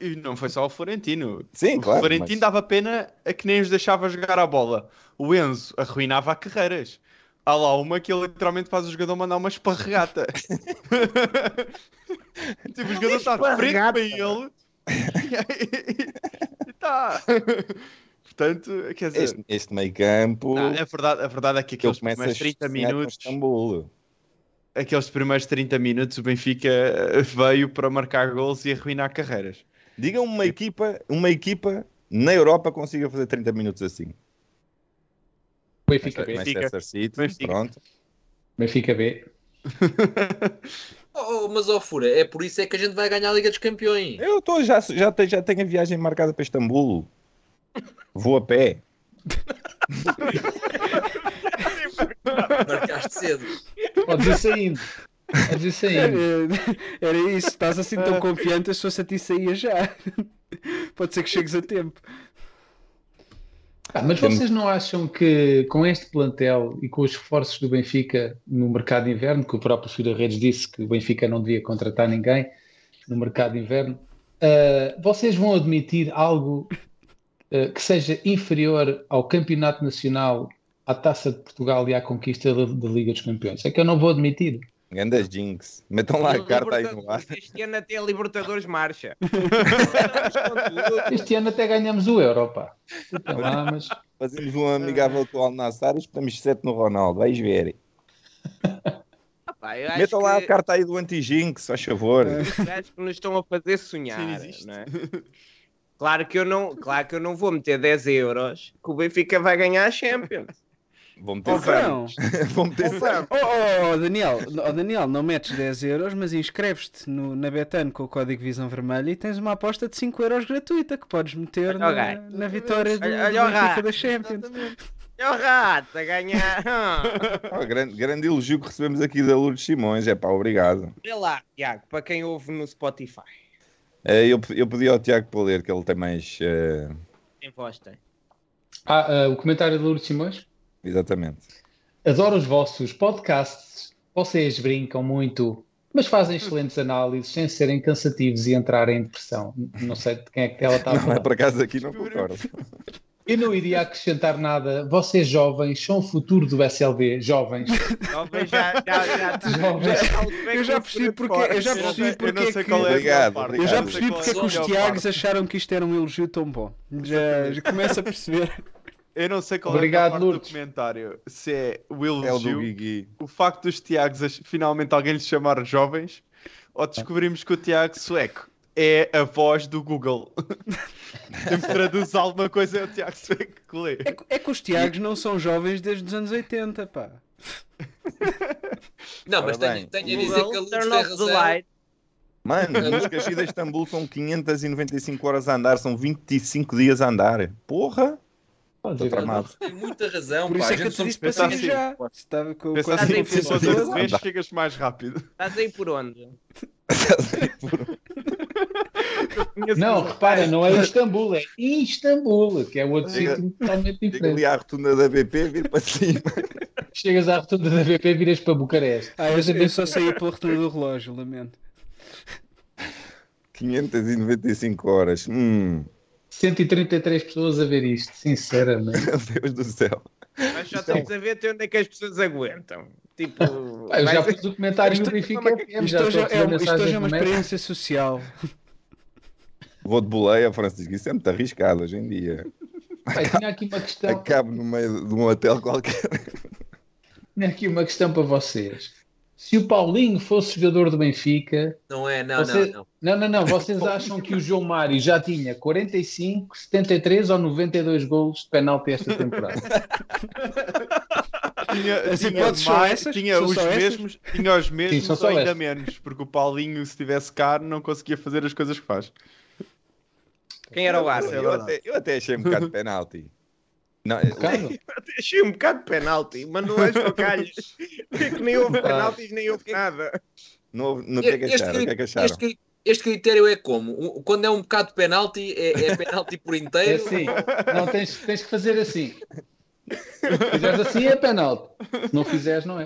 E não foi só o Florentino. Sim, o claro. Florentino mas- dava pena a que nem os deixava jogar a bola. O Enzo arruinava carreiras. Há lá uma que ele literalmente faz o jogador mandar uma esparregata. [laughs] tipo, o jogador está de frente para ele. e tá. Portanto, quer dizer, Este, este meio campo. não, a, verdade, a verdade é que que ele aqueles primeiros 30 sonhar com minutos, aqueles primeiros 30 minutos, o Benfica veio para marcar gols e arruinar carreiras. Diga uma equipa, uma equipa na Europa consiga fazer 30 minutos assim. Benfica B. Manchester City, Benfica. pronto. Benfica B. [laughs] Oh, oh, mas ó Fura, é por isso é que a gente vai ganhar a Liga dos Campeões. Eu tô, já, já, tenho, já tenho a viagem marcada para Istambul. Vou a pé. Marcaste cedo. Podes ir saindo. Podes ir saindo. Era isso, estás assim tão confiante, se fosse a ti saía já. Pode ser que chegues a tempo. Ah, mas vocês não acham que com este plantel e com os esforços do Benfica no mercado de inverno, que o próprio Fira Redes disse que o Benfica não devia contratar ninguém no mercado de inverno, ah, vocês vão admitir algo que seja inferior ao Campeonato Nacional, à Taça de Portugal e à conquista da, da Liga dos Campeões? É que eu não vou admitir. Grandes Jinx. Metam lá a carta aí no ar. Este ano até a Libertadores marcha. [laughs] Este ano até ganhamos o Euro, pá. Desculpa lá, mas Fazemos um amigável com o Al-Nassar e estamos 7 no Ronaldo. Vais ver. [laughs] Pá, Metam lá a que- carta aí do anti-Jinx, faz favor. Acho que nos estão a fazer sonhar. Não é? [laughs] Claro que, eu não, claro que eu não vou meter 10 euros que o Benfica vai ganhar a Champions. Vou meter Oh, não. [laughs] Vou meter Oh, oh, oh, Daniel, oh, Daniel, não metes 10 euros, mas inscreves-te na Betano com o código Visão Vermelha e tens uma aposta de 5 euros gratuita que podes meter Olha na, na vitória do, Olha- do olha o Benfica da Champions. É o rato a ganhar. [laughs] Ah. Oh, grande, grande elogio que recebemos aqui da Lourdes Simões. É pá, obrigado. Vê lá, Tiago, para quem ouve no Spotify. Eh, eu, eu pedi ao Tiago para ler, que ele tem mais. eh, Em voz tem. Ah, ah, o comentário de Lourdes Simões. exatamente. Adoro os vossos podcasts. Vocês brincam muito, mas fazem excelentes análises sem serem cansativos e entrarem em depressão. Não sei de quem é que ela está a Não, falar. por acaso aqui não concordo. Eu não iria acrescentar nada. Vocês jovens são o futuro do SLB. Jovens. Jovem já, já, já, [laughs] Jovens. Eu já percebi porque, eu já percebi porque eu não é sei que, qual é Obrigado, eu já percebi porque é que os Tiagos acharam que isto era um elogio tão bom. Já, já começo a perceber. Eu não sei qual Obrigado, é a parte Lourdes. do comentário. Se é o É o elogio, o facto dos Tiagos finalmente alguém lhes chamar jovens, ou descobrimos que o Tiago Sueco é a voz do Google. [laughs] Sempre traduz alguma coisa, é o Tiago Sueco que lê. É, que- é que os Tiagos não são jovens desde os anos 80, pá. Não, mas tenho, tenho a dizer que a Lourdes turn off the razão. light. Mano, nos Caxias de Istambul são 595 horas a andar, são 25 dias a andar. Porra! Estou tramado. Tem muita razão, Por pá. isso é que eu te disse para sair assim. já. Se Estava com, Pensa essa assim, Estás se em confiança fosse função toda. outra vez, chegas mais rápido. Estás aí por onde? [laughs] Não, repara, não é Istambul, é Istambul, que é outro Chega- sítio totalmente Chega diferente. ali à rotunda da BP, vir para cima. [laughs] Chegas à rotunda da VP, viras para Bucareste. Ah, eu, eu só saí pela rotunda do relógio, lamento. 595 horas. Hum, 133 pessoas a ver isto, sinceramente. [laughs] meu Deus do céu. Mas só temos a ver até onde é que as pessoas aguentam. Tipo, Pá, eu já vai- pus o comentário no Isto- Benfica FM, Isto já é, uma- isto hoje é uma experiência social. Vou de boleia, Francisco. Isso é muito arriscado hoje em dia. Pá, tinha aqui uma questão, [laughs] Acabo no meio de um hotel qualquer. tinha aqui uma questão para vocês. Se o Paulinho fosse jogador do Benfica, Não é, não, Você- não, não. não, não, não, vocês acham que o João Mário já tinha 45, 73 ou 92 golos de penalti esta temporada? [laughs] Tinha, As tinha, hipóteses mais- essas? tinha São os só essas? mesmos, tinha os mesmos são ou só ainda essas. menos, porque o Paulinho, se estivesse caro, não conseguia fazer as coisas que faz. Quem era o Eu, árbitro? eu até, eu até achei um bocado de penalti. Não, Ricardo? [laughs] Até achei um bocado de penalti, mas não és ao calhos. É que nem houve penaltis, nem houve nada. não, não que Este, achar. O que é que acharam? este este critério é como? Um- Quando é um bocado de penalti, é, é penalti por É inteiro. assim, não tens, tens que fazer assim. Se fizeres assim é penalti. Se não fizeres, não é.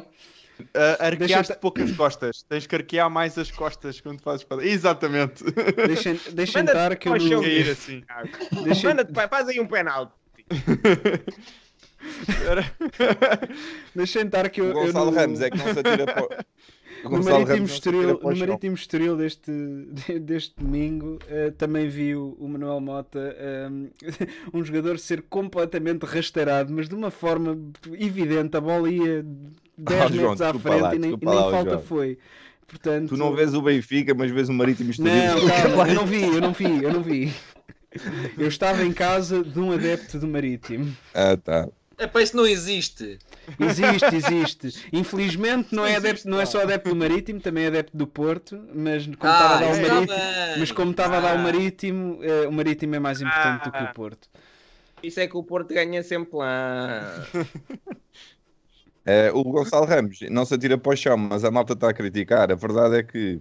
Uh, arqueaste Deixa-te- poucas costas. Tens que arquear mais as costas quando fazes para. Exatamente. Deixem, deixem Manda-te estar que eu para o chão. no, Cair assim. deixem, Manda-te, pai, faz aí um penalti. [laughs] deixem estar que eu, O eu Gonçalo no- Ramos é que não se atira para No Marítimo, Estoril, no. Marítimo Estoril deste, [laughs] deste domingo eh, também vi o, Manuel Mota ehm, [laughs] um jogador ser completamente rasteirado, mas de uma forma evidente, a bola ia 10 [laughs] Oh, João, metros à desculpa frente lá, e nem, nem lá, falta João. foi. Portanto, Tu não vês o Benfica, mas vês o Marítimo Estoril. Não, calma, eu não vi, eu não vi, eu não vi. Eu estava em casa de um adepto do Marítimo. Ah, tá. É para isso não existe. Existe, existe. Infelizmente não é, adepto, não é só adepto do Marítimo, também é adepto do Porto, mas como estava a dar o está Marítimo, mas como estava a dar o Ah. Marítimo, eh, o Marítimo é mais importante do que Ah. o Porto. Isso é que o Porto ganha sempre lá. [laughs] Eh, o Gonçalo Ramos não se atira para o chão, mas a malta está a criticar. A verdade é que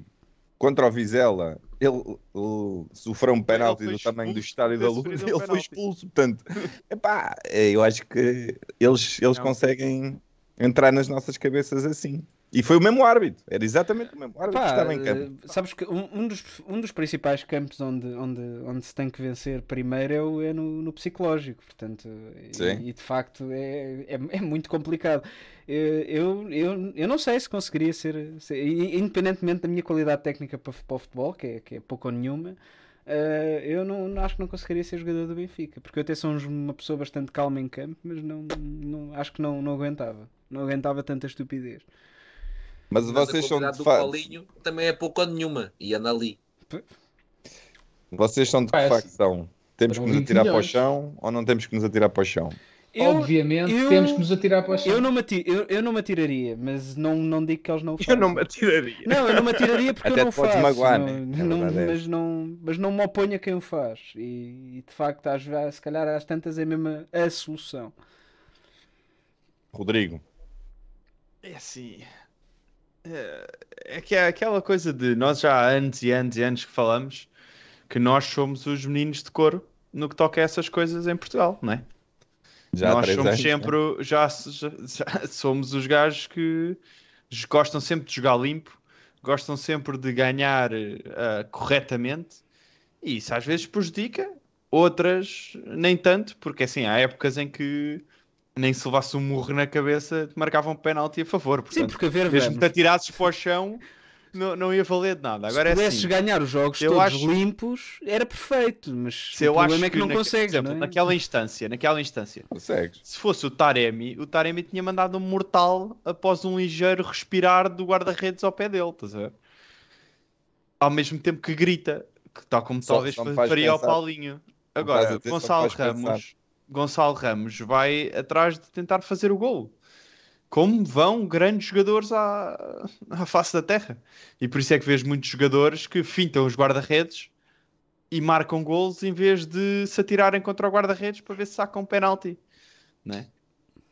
contra o Vizela ele, ele sofreu um penalti Ele do foi tamanho do estádio da Luz e um ele foi penalti. expulso. Portanto, epá, eu acho que eles, eles Não. conseguem entrar nas nossas cabeças assim. E foi o mesmo árbitro, era exatamente o mesmo árbitro Pá, que estava em campo. eh, sabes que um, um dos, um dos principais campos onde, onde, onde se tem que vencer primeiro é, o- é no, no psicológico, portanto, e, e de facto é, é, é muito complicado. Eh, Eu, eu, eu não sei se conseguiria ser, ser- independentemente da minha qualidade técnica para, para o futebol, que é, que é pouco ou nenhuma, eh, eu não, não acho que não conseguiria ser jogador do Benfica, porque eu até sou um- uma pessoa bastante calma em campo, mas não, não, acho que não, não aguentava, não aguentava tanta estupidez. Mas Mas vocês a são de do fa... Paulinho também é pouco ou nenhuma. E anda ali. Vocês são de que facção? Temos que nos 20 atirar para o milhões. chão ou não temos que nos atirar para o chão? Eu- Obviamente eu- temos que nos atirar para o chão. Eu não, me eu, eu não me atiraria, mas não, não digo que eles não o [laughs] Eu não façam. me atiraria. Não, eu não me atiraria porque Até eu não faço. magoar, não- né? Não- verdade é mas, não, mas não me oponho a quem o faz. E, e, de facto, às se calhar às tantas é mesmo a, a solução. Rodrigo, É assim. É, é que é aquela coisa de nós já há anos e anos e anos que falamos que nós somos os meninos de couro no que toca a essas coisas em Portugal, não é? Já nós somos anos, né? sempre, já, já- já somos os gajos que gostam sempre de jogar limpo, gostam sempre de ganhar eh, corretamente, e isso às vezes prejudica, outras nem tanto, porque assim, há épocas em que nem se levasse um murro na cabeça te marcavam um penalti a favor. Sim, Portanto, porque a ver, mesmo te atirasses para o chão, não, não ia valer de nada. Agora se é pudesses assim, ganhar os jogos eu todos acho- limpos, era perfeito. Mas se o eu problema acho é que não naque- consegues, por exemplo, não é? naquela instância, naquela instância, Consegues. se fosse o Taremi, o Taremi tinha mandado um mortal após um ligeiro respirar do guarda-redes ao pé dele, estás a ver? Ao mesmo tempo que grita, que tal como Só- talvez só faria ao. Paulinho. Agora, Gonçalo. Ramos, Gonçalo Ramos vai atrás de tentar fazer o gol. Como vão grandes jogadores à, à face da terra. E por isso é que vês muitos jogadores que fintam os guarda-redes e marcam gols em vez de se atirarem contra o guarda-redes para ver se sacam um penalti. Não é?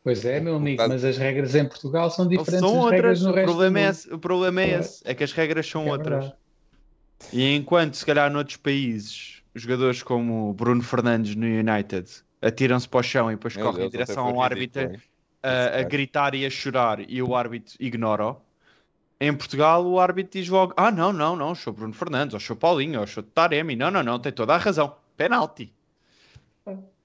Pois é, meu amigo, mas as regras em Portugal são diferentes são outras. no O problema, é esse, o problema é esse. É que as regras são É outras. verdade. E enquanto, se calhar, noutros países, jogadores como o Bruno Fernandes no United atiram-se para o chão e depois Meu correm em Deus, até direção ao árbitro? A, a gritar e a chorar e o árbitro ignora-o. Em Portugal, o árbitro diz logo: Ah, não, não, não, sou Bruno Fernandes, ou sou Paulinho, ou sou Taremi. Não, não, não, tem toda a razão. Penalti.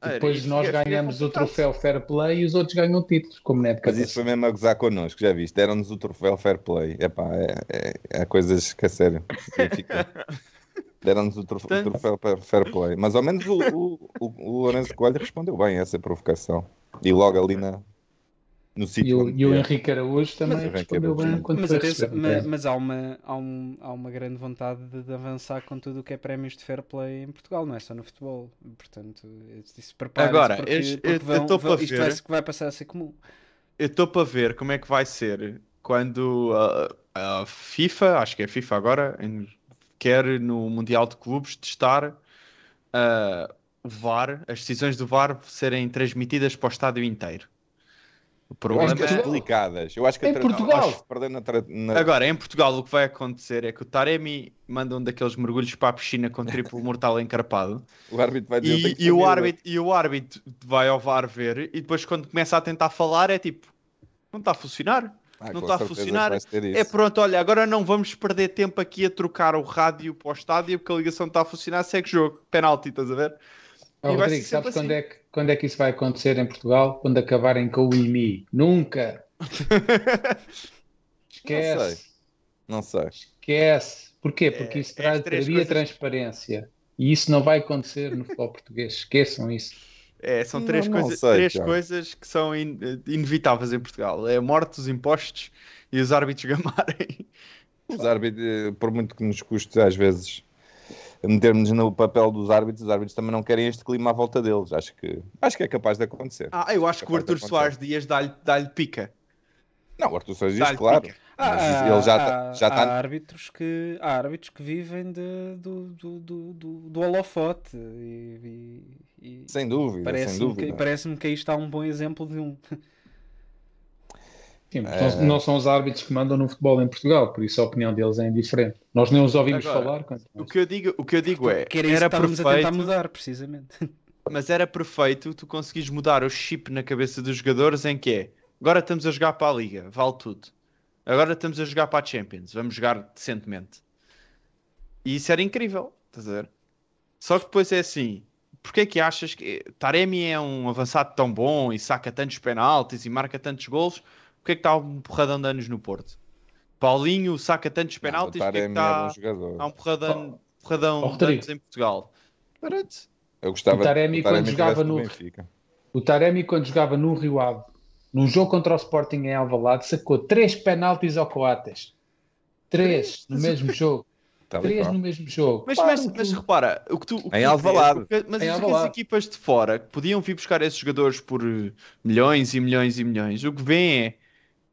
Depois nós é- é ganhamos o troféu Fair Play e os outros ganham títulos, como na época Mas isso foi mesmo a gozar connosco, já viste? Deram-nos o troféu Fair Play. Epá, é, é, é coisas que a sério. [laughs] Deram-nos o, trof- o troféu Fair- Fair Play. Mas ao menos o, o, o, o Lourenço Coelho respondeu bem a essa provocação. E logo ali na, no E sítio. o, onde e o. Henrique Araújo também Mas- respondeu bem quando Mas, foi atenção, receber. ma- mas há, uma, há, um- há uma grande vontade de, de avançar com tudo o que é prémios de fair play em Portugal, não é só no futebol. Portanto, isso prepara Agora, porque, eu- porque eu- eu vão- tô vão- para isto ver. vai, vai passar a ser comum. Eu estou para ver como é que vai ser quando a, a FIFA, acho que é a FIFA agora, em- quer no Mundial de Clubes testar ah, o VAR, as decisões do VAR serem transmitidas para o estádio inteiro. O Eu problema acho que é... explicadas. Eu acho que Em tra- Portugal. acho que na, tra- na- Agora, em Portugal, o que vai acontecer é que o Taremi manda um daqueles mergulhos para a piscina com triplo mortal encarpado [laughs] o árbitro vai dizer "Eu tenho e, que e o saber." árbitro, e o árbitro vai ao VAR ver e depois quando começa a tentar falar é tipo, não está a funcionar. Ah, não está a funcionar. É pronto, olha, agora não vamos perder tempo aqui a trocar o rádio para o estádio porque a ligação está a funcionar, segue jogo, penalti, estás a ver? Vai Rodrigo, sabes quando, assim. é que, quando é que isso vai acontecer em Portugal? Quando acabarem com o IMI. Nunca! [laughs] Esquece! Não sei. Esquece! Porquê? Porque É, isso é traz, traria coisas- transparência. E isso não vai acontecer no futebol português. Esqueçam isso. É, são Não, três, não coisas, sei, três coisas que são in- inevitáveis em Portugal. É a morte, os impostos e os árbitros [laughs] gamarem. Os árbitros, eh, por muito que nos custe às vezes metermos no papel dos árbitros, os árbitros também não querem este clima à volta deles. Acho que, acho que é capaz de acontecer. Ah, eu acho que o Arthur. Soares Dias dá-lhe dá-lhe pica. Não, o Arthur Soares diz, Dá-lhe claro. pica. Há, ele já há- tá- já há tá- árbitros que, há árbitros que vivem de, do, do, do, do, do holofote e, e- e Sem dúvida, sem parece-me dúvida. que, parece que aí está um bom exemplo de um. [laughs] Sim, mas É. não, não são os árbitros que mandam no futebol em Portugal, por isso a opinião deles é indiferente. Nós nem os ouvimos Agora, falar. O que eu digo, o que eu digo é, que era estávamos a tentar perfeito, mudar, precisamente. [laughs] mas era perfeito tu conseguires mudar o chip na cabeça dos jogadores em que é, agora estamos a jogar para a liga, vale tudo. Agora estamos a jogar para a Champions. Vamos jogar decentemente. E isso era incrível. Estás a ver? Só que depois é assim. Porquê é que achas que Taremi é um avançado tão bom e saca tantos penaltis e marca tantos gols? Porquê é que está um porradão de anos no Porto? Paulinho saca tantos penaltis, porquê é que Taremi é está jogador. há um porradão, porradão Oh, de Rodrigo. anos em Portugal? Parece. Eu gostava O Taremi, que quando jogava no- Benfica. O Taremi, quando jogava no Rio Ave, num jogo contra o Sporting em Alvalade, sacou três penaltis ao Coates. Três no mesmo jogo. E Três no mesmo jogo. Mas, mas, mas o- repara, o que tu. o que Em tu Alvalade. o que- mas Em isso que as Alvalade. equipas de fora que podiam vir buscar esses jogadores por milhões e milhões e milhões, o que vêem é.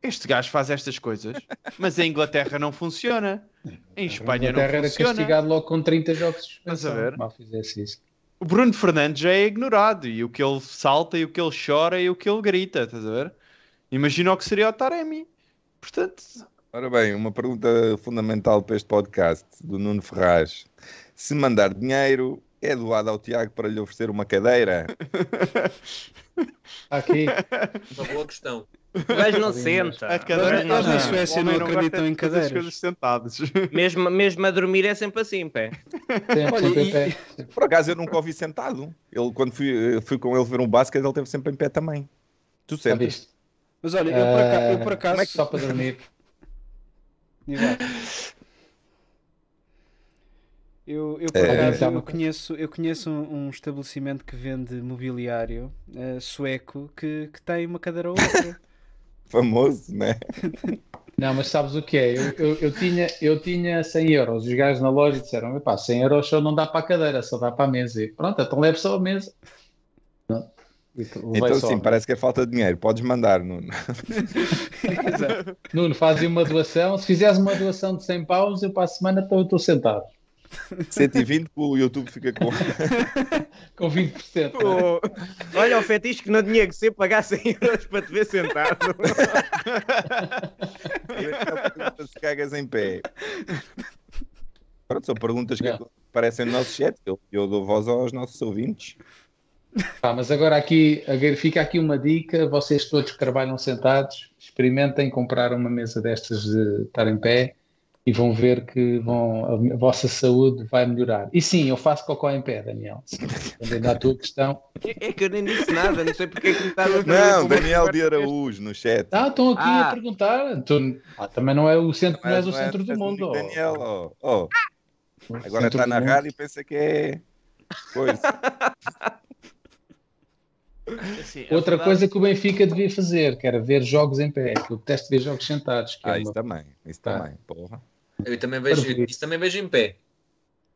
Este gajo faz estas coisas, mas em Inglaterra não funciona. Em Espanha não Inglaterra era funciona. castigado logo com 30 jogos Estás a suspensão. ver? Mal fizesse isso. O Bruno Fernandes já é ignorado e o que ele salta e o que ele chora e o que ele grita, estás a ver? Imagina o que seria o Taremi. Portanto, Ora bem, uma pergunta fundamental para este podcast do Nuno Ferraz. Se mandar dinheiro, é doado ao Tiago para lhe oferecer uma cadeira? [laughs] Aqui, Uma boa questão. O gajo não senta. cadeira Nós- na não. Suécia não gosta acreditam em cadeiras. coisas sentados. Mesmo, mesmo a dormir é sempre assim, pé. sempre, Olha, sempre e- em pé. [laughs] Por acaso eu nunca ouvi sentado. Ele, quando fui, fui com ele ver um basquete, ele esteve sempre em pé também. Tu sempre. Mas olha, eu por acaso, eu por Ah, acaso Como é que só para dormir? [laughs] Eu, eu, por É. acaso, Então, eu conheço, eu conheço um, um estabelecimento que vende mobiliário eh, sueco que, que tem uma cadeira ou outra. Famoso, né? Não, mas sabes o que é? Eu, eu, eu tinha, eu tinha 100 euros. Os gajos na loja disseram: "Epá, 100 euros só não dá para a cadeira, só dá para a mesa. E pronto, então leve só a mesa. Não. Então só sim, parece que é falta de dinheiro. Podes mandar, Nuno. [laughs] Nuno, fazem uma doação. Se fizeres uma doação de 100 paus, eu para a semana estou sentado. 120 que o YouTube fica com. [laughs] Com 20%. né? Pô, olha o fetiche que não tinha que ser pagar 100 euros para te ver sentado. Se cagas em pé. Pronto, são perguntas que Não. aparecem no nosso chat. Eu, eu dou voz aos nossos ouvintes. Pá, mas agora aqui, fica aqui uma dica: vocês todos que trabalham sentados, experimentem comprar uma mesa destas de estar em pé e vão ver que vão, a vossa saúde vai melhorar. E sim, eu faço cocó em pé, Daniel. Respondendo à tua questão. É que eu nem disse nada, não sei porque é que me estás a Não, Daniel de Araújo no chat. Ah, estão aqui Ah. a perguntar. Tu- ah, também não é o centro, não és o é- centro do mundo. Daniel, ó. Ó, O agora está na rádio e pensa que é coisa. Assim, a Outra verdade- coisa que o Benfica devia fazer, que era ver jogos em pé. que Eu detesto ver jogos sentados. Que é Ah, uma- isso também. Isso Ah. também. Porra. Eu também vejo, isso também vejo em pé.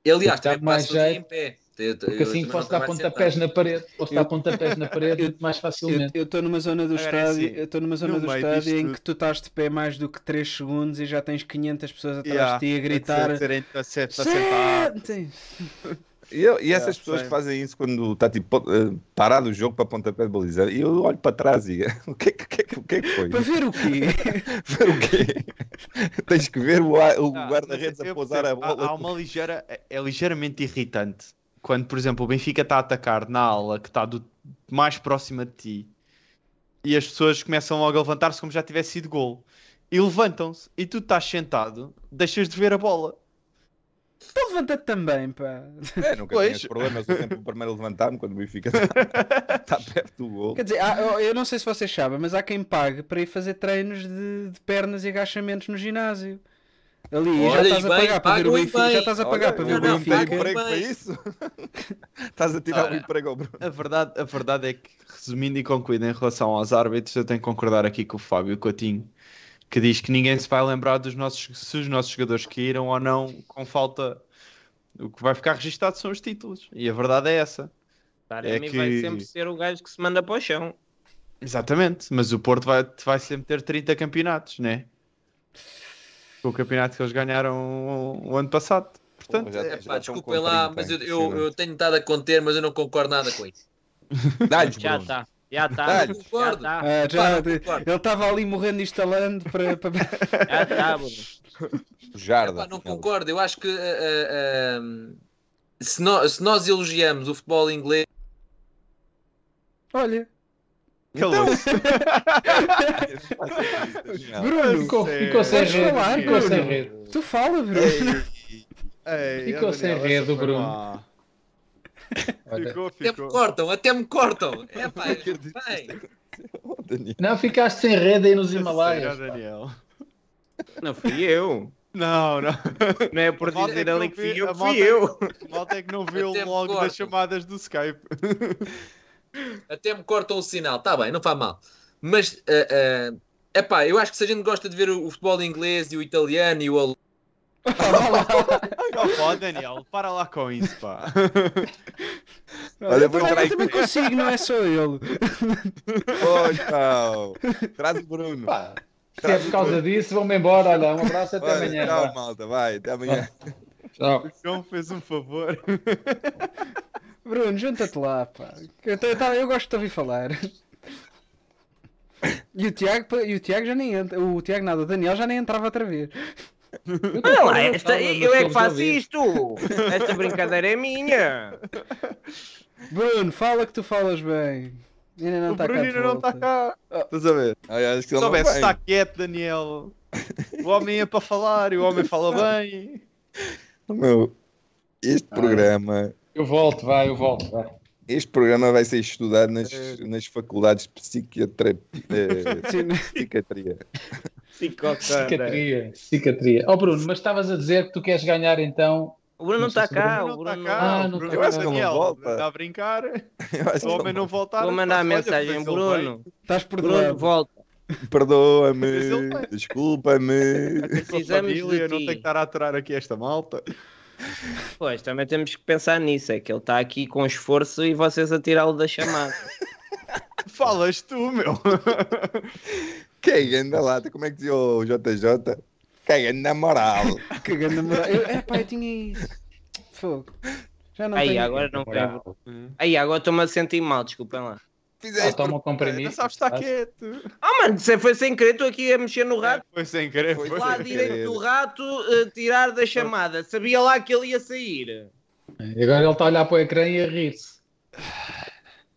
Aliás, Dá também mais jeito, em pé. Eu- Porque assim posso dar pontapés na parede, posso dar pontapés na parede muito mais facilmente. eu estou numa zona do Agora é estádio, assim, eu estou numa zona do estádio em tudo- que tu estás de pé mais do que 3 segundos e já tens 500 pessoas atrás Yeah, de ti a gritar. a sentar. E, eu- e essas É, pessoas que fazem isso quando está tipo eh, parado o jogo para pontapé de baliza, e eu olho para trás e [laughs] o que, é que- o que, é que- é que foi? Para ver o quê? [laughs] Ver o quê? [laughs] Tens que ver o, o guarda-redes a pousar a percebo, há- bola. Há uma ligeira. É, é ligeiramente irritante quando, por exemplo, o Benfica está a atacar na ala que está do- mais próxima de ti e as pessoas começam logo a levantar-se como já tivesse sido gol e levantam-se e tu estás sentado, deixas de ver a bola. Então levanta-te também, pá. É, nunca Pois. tinha esse problema, eu sempre o primeiro a levantar-me quando o Benfica está, [laughs] está perto do gol. Quer dizer, há- eu- não sei se vocês sabem, mas há quem pague para ir fazer treinos de, de pernas e agachamentos no ginásio. Ali, e já Olha, estás a e bem, pagar para ver o Benfica. bem. Já estás a pagar Olha, para ver o não, não tenho Benfica. pagam emprego para isso. [laughs] Estás a tirar o Ora, emprego ao Bruno. A verdade, a verdade é que, resumindo e concluindo em relação aos árbitros, eu tenho que concordar aqui com o Fábio Coutinho, que diz que ninguém se vai lembrar dos nossos, se os nossos jogadores caíram ou não, com falta. O que vai ficar registado são os títulos. E a verdade é essa. Taremi É que- vai sempre ser o gajo que se manda para o chão. Exatamente. Mas o Porto vai, vai sempre ter 30 campeonatos, né? Com o campeonato que eles ganharam o, o ano passado. Portanto, Já- É, pá, com lá, 30, mas eu, eu, eu tenho estado a conter, mas eu não concordo nada com isso. Dá-lhes, Já está. Já está. Já Concordo. está. Ah, já, de- concordo. ele estava ali morrendo e instalando para. para... [laughs] Já está, Bruno. Jarda. Epá, não concordo, eu acho que ah, ah, ah, se, nós, se nós elogiamos o futebol inglês, Olha, Calou-se. [laughs] Bruno, Ficou, sem rede. falar, Ficou sem Bruno. rede. tu fala, Bruno. Ei, Ficou sem rede Bruno. Olha. Ficou, Até me ficou. cortam, até me cortam. É pá, bem. Daniel. [laughs] Não, ficaste sem rede aí nos Himalaias. Daniel. Não fui eu. Não, não. Não é por é dizer ali que fui eu, que malta fui é- eu. Malta é que não me logo cortam. das chamadas do Skype. [laughs] Até me cortam o sinal, está bem, não faz mal. Mas, é epá, eu acho que se a gente gosta de ver o, o futebol inglês e o italiano e o alemão, [laughs] Não pode, Daniel. Para lá com isso, pá. Olha, eu vou também, eu também consigo, não é só ele. Oi, pau. Traz o Bruno. Pá, se é por causa disso, vão-me embora. Olha, um abraço até Olha, amanhã. tchau, malta. Vai, até amanhã. Tchau. O João fez um favor. Bruno, junta-te lá, pá. Eu, eu eu gosto de te ouvir falar. E o Tiago, e o Tiago já nem entra. O Tiago nada, o Daniel já nem entrava outra vez. Olha lá, esta, eu é que mas faço isto. Esta brincadeira é minha. [laughs] Bruno, fala que tu falas bem. Ainda não o está cá. Bruno não está cá. Estás a ver? Ai, acho que Se ele não soubesse estar quieto, Daniel. O homem é para falar e o homem fala bem. [laughs] Meu, este Ah. programa, Eu volto, vai, eu volto, vai. este programa vai ser estudado nas, nas faculdades de psiquiatra, eh, Sim, psiquiatria. [laughs] Cicatria, cicatria. Ó Bruno, mas estavas a dizer que tu queres ganhar então. O Bruno não está cá. Não O está Bruno cá. Ah, o não Bruno tá Eu acho que não volta. Está a brincar. O homem não voltar. Vou mandar a olha, mensagem. Bruno, Estás Bruno, perdoado. volta. Perdoa-me, desculpa-me. a Precisamos de família, não ti. tem que estar a aturar aqui esta malta. Pois, também temos que pensar nisso. É que ele está aqui com esforço e vocês a tirá-lo da chamada. [laughs] Falas tu, meu. Quem anda lá? Como é que dizia o JJ? Quem anda moral? [laughs] Cagando na moral. Eu, é pá, eu tinha isso. Fogo. Já não Aí, tenho. agora não quero. Aí, agora estou-me a sentir mal, desculpem lá. Fizeste toma um Não comprimido. sabes estar quieto. Ah, mano, você foi sem querer, estou aqui a mexer no rato. Foi sem querer. Foi Foi Lá sem direito querer. do rato, eh, tirar da chamada. Sabia lá que ele ia sair. E agora ele está a olhar para o ecrã e a rir-se.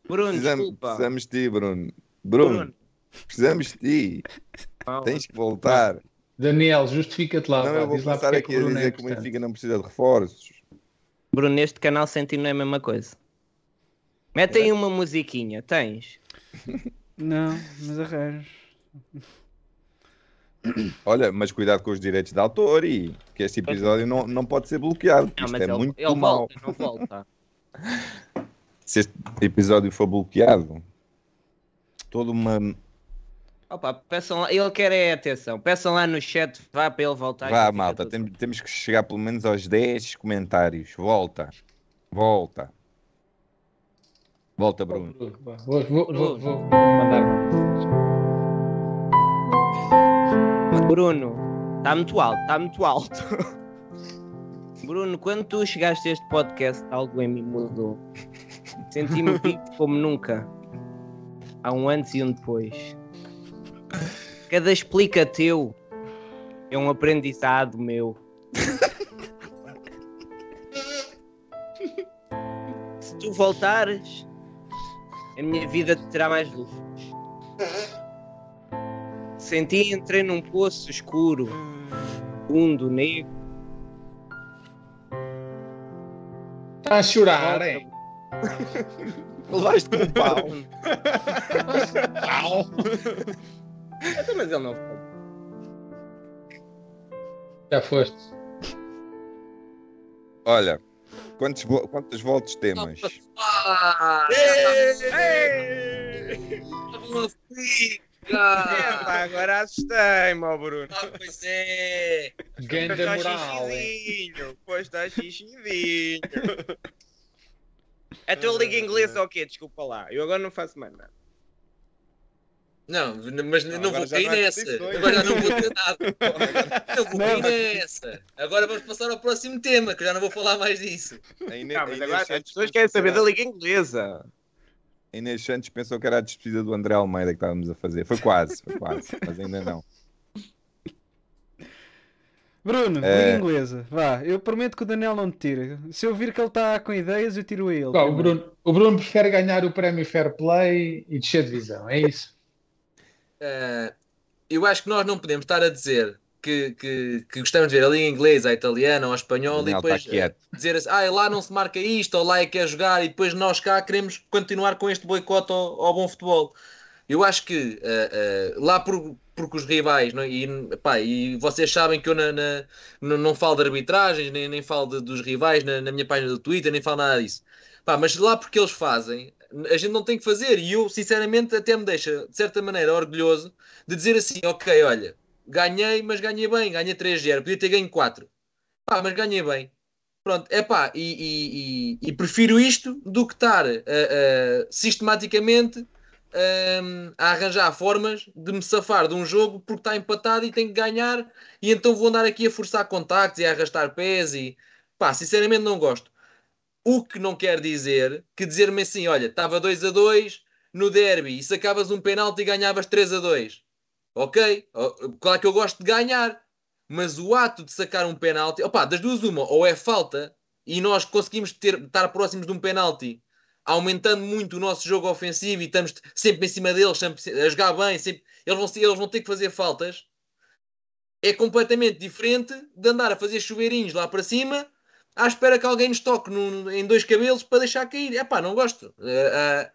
Bruno, Precisamos, desculpa. precisamos de ti, Bruno. Bruno, Bruno. Precisamos de ti. Não, Tens que voltar. Daniel, justifica-te lá. Não, pá, eu vou diz lá começar é aqui a Bruno é dizer que o. Benfica não precisa de reforços. Bruno, neste canal sem ti não é a mesma coisa. Mete aí uma musiquinha, tens? Não, mas arranjo. Olha, mas cuidado com os direitos de autor e que este episódio não, não pode ser bloqueado. porque Não, Isto mas é ele, muito ele mau. volta, não volta. [laughs] Se este episódio for bloqueado, toda uma. Opa, peçam lá, ele quer é atenção. Peçam lá no chat, vá para ele voltar. Vá, malta, tem- temos que chegar pelo menos aos 10 comentários. Volta. Volta. Volta, Bruno. Vou, vou, vou, vou, vou mandar. Bruno, está muito alto, está muito alto. [laughs] Bruno, quando tu chegaste a este podcast, algo em mim mudou. Senti-me vivo como nunca. Há um antes e um depois. Cada explica teu é um aprendizado meu. Se tu voltares, a minha vida te terá mais luz. Senti entrei num poço escuro, fundo, negro. Está a chorar, é? Levaste com um pau. [laughs] Então, Mas ele não foi. Já foste. Olha, quantos, quantas voltas temos? Ah, ficar. agora assustei-me, ó Bruno. Ah, pois é. Ganda moral, é? xixizinho, pois está xixizinho. [laughs] A tua liga inglesa ou quê? Desculpa lá, eu agora não faço mais nada. Não, mas não, agora vou cair não nessa. Agora já não vou ter nada. [laughs] Não vou cair nessa. Agora vamos passar ao próximo tema, que já não vou falar mais disso. A Inês, Não, a mas Inês agora as pessoas querem que saber da liga inglesa. A Inês Santos pensou que era a despedida do André Almeida que estávamos a fazer. Foi quase, foi quase, mas ainda não. Bruno, É. liga inglesa. Vá, eu prometo que o Daniel não te tira. Se eu vir que ele está com ideias, eu tiro a ele. O. Bruno, o Bruno prefere ganhar o prémio Fair Play e descer de divisão, é isso? Eh, eu acho que nós não podemos estar a dizer que, que, que gostamos de ver a língua inglesa, a italiana ou a espanhola e Daniel depois eh, dizer assim, ah, lá não se marca isto, ou lá é que é jogar, e depois nós cá queremos continuar com este boicote ao, ao bom futebol. Eu acho que eh, eh, lá por, porque os rivais, não é? e, pá, e vocês sabem que eu na, na- não, não falo de arbitragens, nem, nem falo de- dos rivais na, na minha página do Twitter, nem falo nada disso. Pá, mas lá porque eles fazem, a gente não tem que fazer. E eu, sinceramente, até me deixa, de certa maneira, orgulhoso de dizer assim: ok, olha, ganhei, mas ganhei bem, ganhei 3-0, podia ter ganho 4. Pá, mas ganhei bem. Pronto, é pá, e, e- e- e prefiro isto do que estar ah, ah, sistematicamente ah, a arranjar formas de me safar de um jogo porque está empatado e tenho que ganhar, e então vou andar aqui a forçar contactos e a arrastar pés e pá, sinceramente não gosto. O que não quer dizer que dizer-me assim, olha, estava 2 a 2 no derby e sacavas um penalti e ganhavas 3 a 2. Ok? Claro que eu gosto de ganhar, mas o ato de sacar um penalti, opá, das duas uma, ou é falta e nós conseguimos ter, estar próximos de um penalti, aumentando muito o nosso jogo ofensivo e estamos sempre em cima deles, sempre a jogar bem, sempre, eles, vão, eles vão ter que fazer faltas. É completamente diferente de andar a fazer chuveirinhos lá para cima à espera que alguém nos toque num- em dois cabelos para deixar cair. É pá, não gosto. Eh, ah,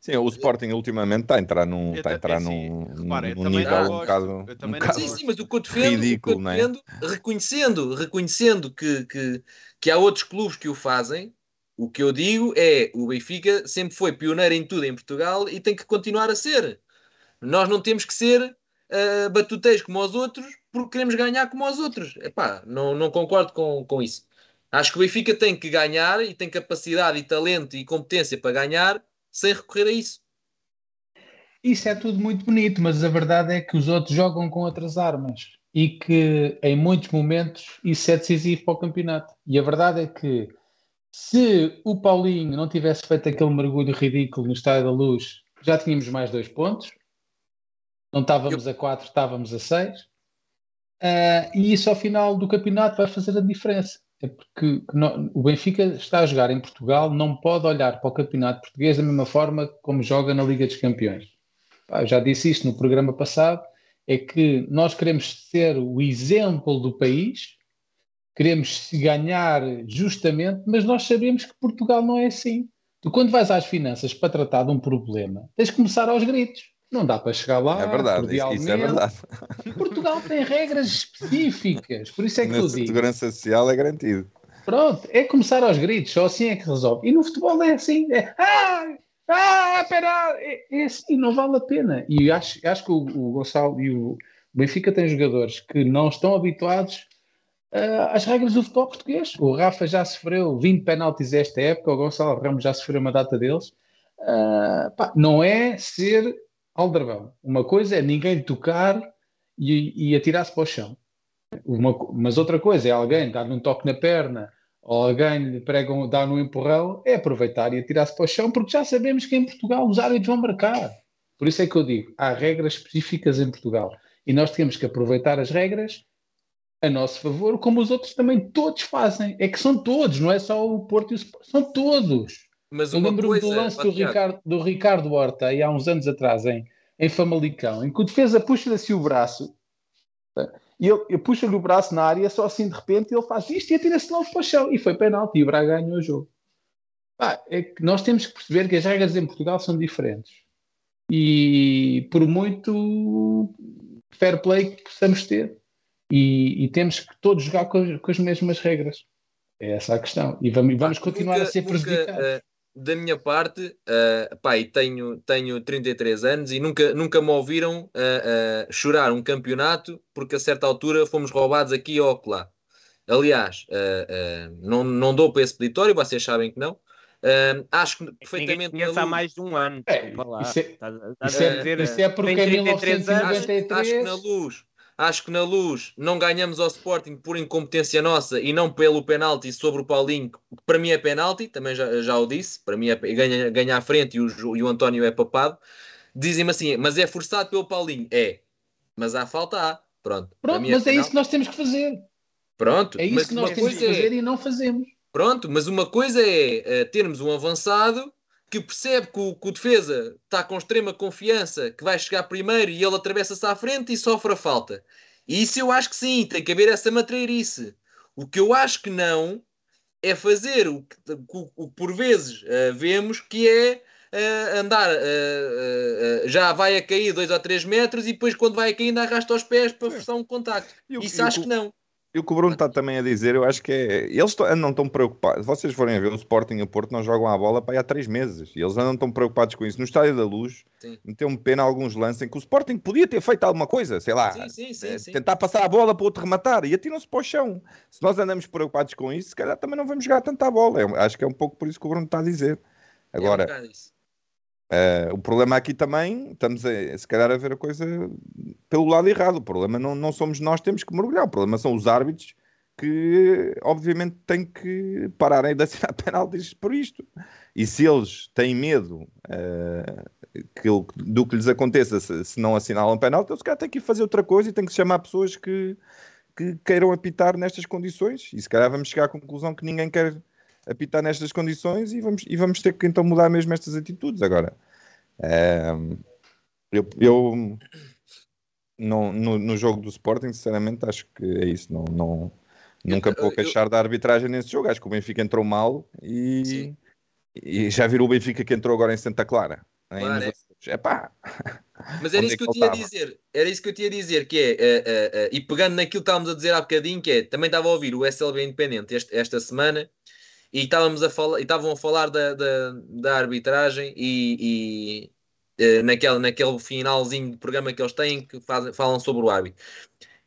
Sim, o Sporting ultimamente está a entrar num, está a entrar é num, repara, num nível um bocado, um bocado sim, sim, mas o que eu defendo, ridículo, o que eu é? defendo reconhecendo, reconhecendo que, que, que há outros clubes que o fazem, o que eu digo é o Benfica sempre foi pioneiro em tudo em Portugal e tem que continuar a ser. Nós não temos que ser ah, batuteiros como os outros porque queremos ganhar como os outros. Epá, não, não concordo com, com isso. Acho que o Benfica tem que ganhar e tem capacidade e talento e competência para ganhar sem recorrer a isso. Isso é tudo muito bonito, mas a verdade é que os outros jogam com outras armas e que em muitos momentos isso é decisivo para o campeonato. E a verdade é que se o Paulinho não tivesse feito aquele mergulho ridículo no Estádio da Luz, já tínhamos mais dois pontos. Não estávamos a quatro, estávamos a seis. Ah, e isso ao final do campeonato vai fazer a diferença. É porque no- o Benfica está a jogar em Portugal, não pode olhar para o campeonato português da mesma forma como joga na Liga dos Campeões. Pá, já disse isto no programa passado, é que nós queremos ser o exemplo do país, queremos ganhar justamente, mas nós sabemos que Portugal não é assim. Tu, quando vais às finanças para tratar de um problema, tens que começar aos gritos. Não dá para chegar lá. É verdade, isso, é verdade. Portugal tem regras específicas, por isso é que eu Na digo. segurança social é garantido. Pronto, é começar aos gritos, só assim é que resolve. E no futebol é assim, é ah, ah, pera, é, é assim, não vale a pena. E acho, acho que o, o Gonçalo e o Benfica têm jogadores que não estão habituados ah, às regras do futebol português. O Rafa já sofreu 20 penaltis esta época, o Gonçalo Ramos já sofreu uma data deles. Ah, pá, não é ser aldrabão. Uma coisa é ninguém tocar e, e atirar-se para o chão. Uma mas outra coisa é alguém dar-lhe um toque na perna ou alguém lhe prega um, dar um empurrão, é aproveitar e atirar-se para o chão, porque já sabemos que em Portugal os árbitros vão marcar. Por isso é que eu digo, há regras específicas em Portugal e nós temos que aproveitar as regras a nosso favor, como os outros também todos fazem. É que são todos, não é só o Porto e o Sport, são todos. Mas Eu lembro-me do lance do Ricardo, do Ricardo Horta, aí há uns anos atrás, em, em Famalicão, em que o defesa puxa-lhe assim o braço, tá? e ele, ele puxa-lhe o braço na área, só assim de repente ele faz isto e atira-se logo para o chão. E foi penalti, e o Braga ganhou o jogo. Pá, é que nós temos que perceber que as regras em Portugal são diferentes. E por muito fair play que possamos ter. E, e temos que todos jogar com as, com as mesmas regras. É essa a questão. E vamos, vamos continuar nunca- a ser nunca, prejudicados. eh, da minha parte, uh, pá, e tenho, tenho 33 anos e nunca, nunca me ouviram eh, eh, chorar um campeonato porque a certa altura fomos roubados aqui ou acolá. Aliás, eh, eh, não, não dou para esse peditório, vocês sabem que não. Acho que Ninguém perfeitamente conhece na há mais de um ano. É, lá. isso é- Isso é, dizer, isso é porque tem em 33 anos. acho, acho que 1993 na luz acho que na luz não ganhamos ao Sporting por incompetência nossa e não pelo penalti sobre o Paulinho que para mim é penalti, também já, já o disse para mim é ganha, ganha à frente e o, e o António é papado dizem-me assim, mas é forçado pelo Paulinho é, mas há falta há, pronto, Pronto, mim mas é penalti. isso que nós temos que fazer. Pronto, É isso que nós temos que é- fazer e não fazemos. Pronto, mas uma coisa é eh, termos um avançado que percebe que o, que o defesa está com extrema confiança, que vai chegar primeiro e ele atravessa-se à frente e sofre a falta. E isso eu acho que sim, tem que haver essa matreirice. O que eu acho que não é fazer o que, o- o que por vezes eh, vemos que é eh, andar, eh, já vai a cair 2 ou 3 metros e depois quando vai a cair ainda arrasta os pés para forçar um contacto. E Isso e acho que não. E o que o Bruno está também a dizer, eu acho que é. Eles andam tão preocupados. Vocês forem a ver o Sporting e o Porto, não jogam a bola para aí há três meses. E eles andam tão preocupados com isso. No Estádio da Luz, Sim. meteu-me pena alguns lances em que o Sporting podia ter feito alguma coisa, sei lá, Sim, sim, sim, eh, tentar passar a bola para o outro rematar e atiram-se para o chão. Se nós andamos preocupados com isso, se calhar também não vamos jogar tanta bola. Eu acho que é um pouco por isso que o Bruno está a dizer. Agora, É eh, o problema aqui também, estamos a, se calhar a ver a coisa pelo lado errado. O problema não, não somos nós que temos que mergulhar, o problema são os árbitros que, obviamente, têm que pararem de [laughs] assinar penaltis por isto. E se eles têm medo eh, que, do que lhes aconteça se, se não assinalam penalti, eles têm que ir fazer outra coisa e têm que chamar pessoas que, que queiram apitar nestas condições. E se calhar vamos chegar à conclusão que ninguém quer apitar nestas condições e vamos, e vamos ter que então mudar mesmo estas atitudes agora. Eu, eu não, no, no jogo do Sporting, sinceramente, acho que é isso. Não, não, nunca vou eu- queixar da arbitragem nesse jogo. Acho que o Benfica entrou mal e, Sim. e já virou o Benfica que entrou agora em Santa Clara. Claro, é. Epá, Mas era Onde isso é que eu tinha a dizer. Era isso que eu tinha a dizer, que é, eh, eh, eh, e pegando naquilo que estávamos a dizer há bocadinho, que é, também estava a ouvir o SLB Independente este- esta semana, e estávamos a falar, e estavam a falar da, da, da arbitragem e, e, eh, naquele, naquele finalzinho de programa que eles têm, que fazem, falam sobre o árbitro.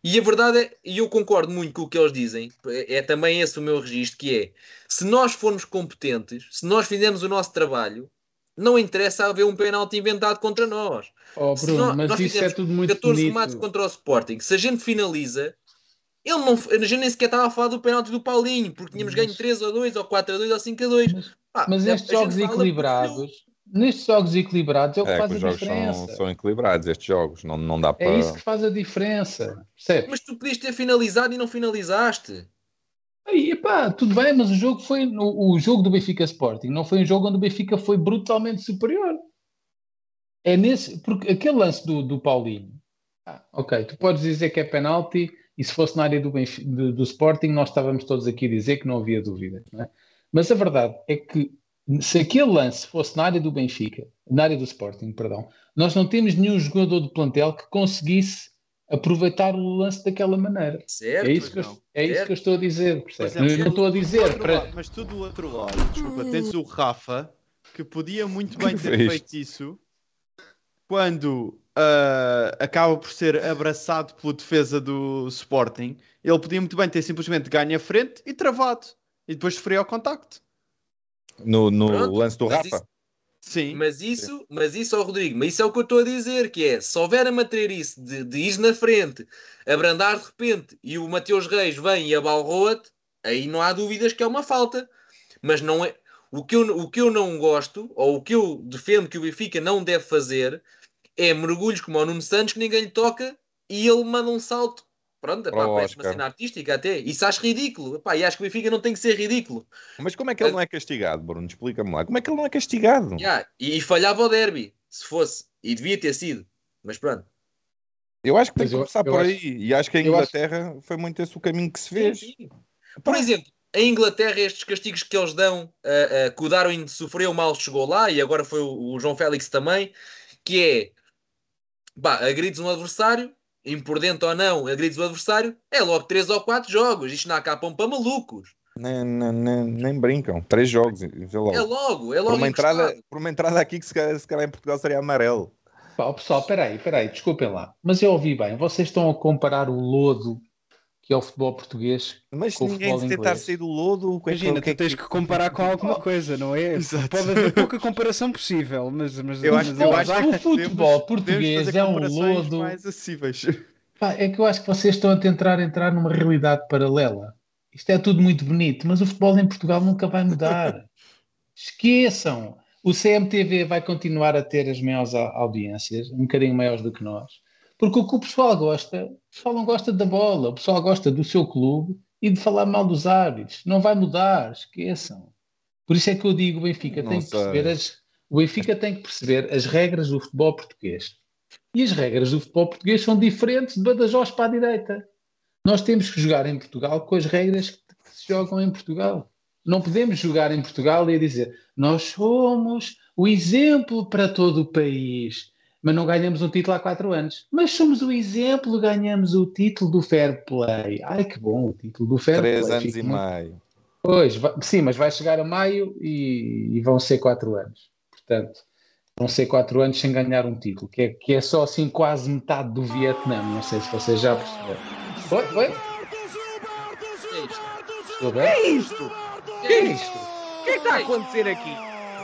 E a verdade é, e eu concordo muito com o que eles dizem, é, é também esse o meu registro, que é, se nós formos competentes, se nós fizermos o nosso trabalho, não interessa haver um penalti inventado contra nós. Oh, Bruno, nós- mas nós isso é tudo muito 14 bonito. remates contra o Sporting. Se a gente finaliza, ele não, a gente nem sequer estava a falar do penalti do Paulinho, porque tínhamos ganho 3 a 2, ou 4 a 2, ou 5 a 2. Mas, Pá, mas a- nestes jogos equilibrados, nestes jogos equilibrados é o que é que faz os a jogos diferença. são, são equilibrados, estes jogos. Não, não dá para. É isso que faz a diferença. Percebes? Mas tu podias ter finalizado e não finalizaste. Aí, epá, tudo bem, mas o jogo foi o, o jogo do Benfica Sporting, não foi um jogo onde o Benfica foi brutalmente superior. É nesse, porque aquele lance do, do Paulinho, ah, ok, tu podes dizer que é penalti, e se fosse na área do, Benfica, do, do Sporting, nós estávamos todos aqui a dizer que não havia dúvida. não é? Mas a verdade é que se aquele lance fosse na área do Benfica, na área do Sporting, perdão, nós não temos nenhum jogador do plantel que conseguisse aproveitar o lance daquela maneira. Certo? É isso, que eu, é isso Certo. que eu estou a dizer, eu não estou a dizer para. lado- mas tu do outro lado, desculpa, tens o Rafa que podia muito [laughs] bem ter fez? feito isso quando ah, acaba por ser abraçado pela defesa do Sporting. Ele podia muito bem ter simplesmente ganho a frente e travado e depois sofrer ao contacto. No, no Pronto, lance do Rafa. isso- Sim, Mas isso, mas isso, ó Rodrigo, mas isso é o que eu estou a dizer, que é, se houver a matreirice de, de ir na frente, abrandar de repente, e o Mateus Reis vem e abalroa-te, aí não há dúvidas que é uma falta. Mas não é... O que, eu, o que eu não gosto, ou o que eu defendo que o Benfica não deve fazer, é mergulhos como o Nuno Santos, que ninguém lhe toca, e ele manda um salto. Pronto, epá, parece uma cena artística até. Isso acho ridículo. Epá, e acho que o Benfica não tem que ser ridículo. Mas como é que ele não é castigado, Bruno? Explica-me lá. Como é que ele não é castigado? Ya, e, e falhava o derby, se fosse. E devia ter sido. Mas pronto. Eu acho que tem que começar eu por acho- aí. E acho que a eu acho- Inglaterra foi muito esse o caminho que se Sim, fez. sim. Por exemplo, em Inglaterra, estes castigos que eles dão, ah, ah, que o Darwin sofreu mal, chegou lá, e agora foi o, o João Félix também, que é pá, agrides um adversário, imprudente ou não, agrides o adversário, é logo 3 ou 4 jogos. Isto não acabam para malucos. Nem, nem, nem, nem brincam. Três jogos. vê logo. É logo, é por, logo uma entrada, por uma entrada aqui que se calhar, se calhar em Portugal seria amarelo. Pá, pessoal, peraí, peraí, desculpem lá. Mas eu ouvi bem, vocês estão a comparar o lodo que é o futebol português Mas com o ninguém futebol se tentar inglês. sair do lodo. o que é que- Imagina, o que é tu tens que comparar com alguma [laughs] coisa, não é? Exato. Pode haver pouca comparação possível, mas, mas, Eu mas acho- eu mas acho há- o futebol Podemos português é um lodo. mais acessíveis. [laughs] Pá, é que eu acho que vocês estão a tentar entrar numa realidade paralela. Isto é tudo muito bonito, mas o futebol em Portugal nunca vai mudar. [laughs] Esqueçam. O CMTV vai continuar a ter as maiores audiências, um bocadinho maiores do que nós. Porque o que o pessoal gosta, o pessoal não gosta da bola, o pessoal gosta do seu clube e de falar mal dos árbitros. Não vai mudar, esqueçam. Por isso é que eu digo, o Benfica Não tem que perceber as, o Benfica tem que perceber as regras do futebol português. E as regras do futebol português são diferentes de Badajoz para a direita. Nós temos que jogar em Portugal com as regras que se jogam em Portugal. Não podemos jogar em Portugal e dizer nós somos o exemplo para todo o país, mas não ganhamos um título há quatro anos. Mas somos o exemplo, ganhamos o título do Fair Play. Ai que bom, o título do Fair Três Play. anos Fico e muito- meio. Pois, sim, mas vai chegar a maio e, e vão ser quatro anos. Portanto, vão ser quatro anos sem ganhar um título, que é, que é só assim quase metade do Vietnã. Não sei se vocês já perceberam. Foi? Foi? É. Estou Que é isto? O que é isto? O que é que está a acontecer aqui?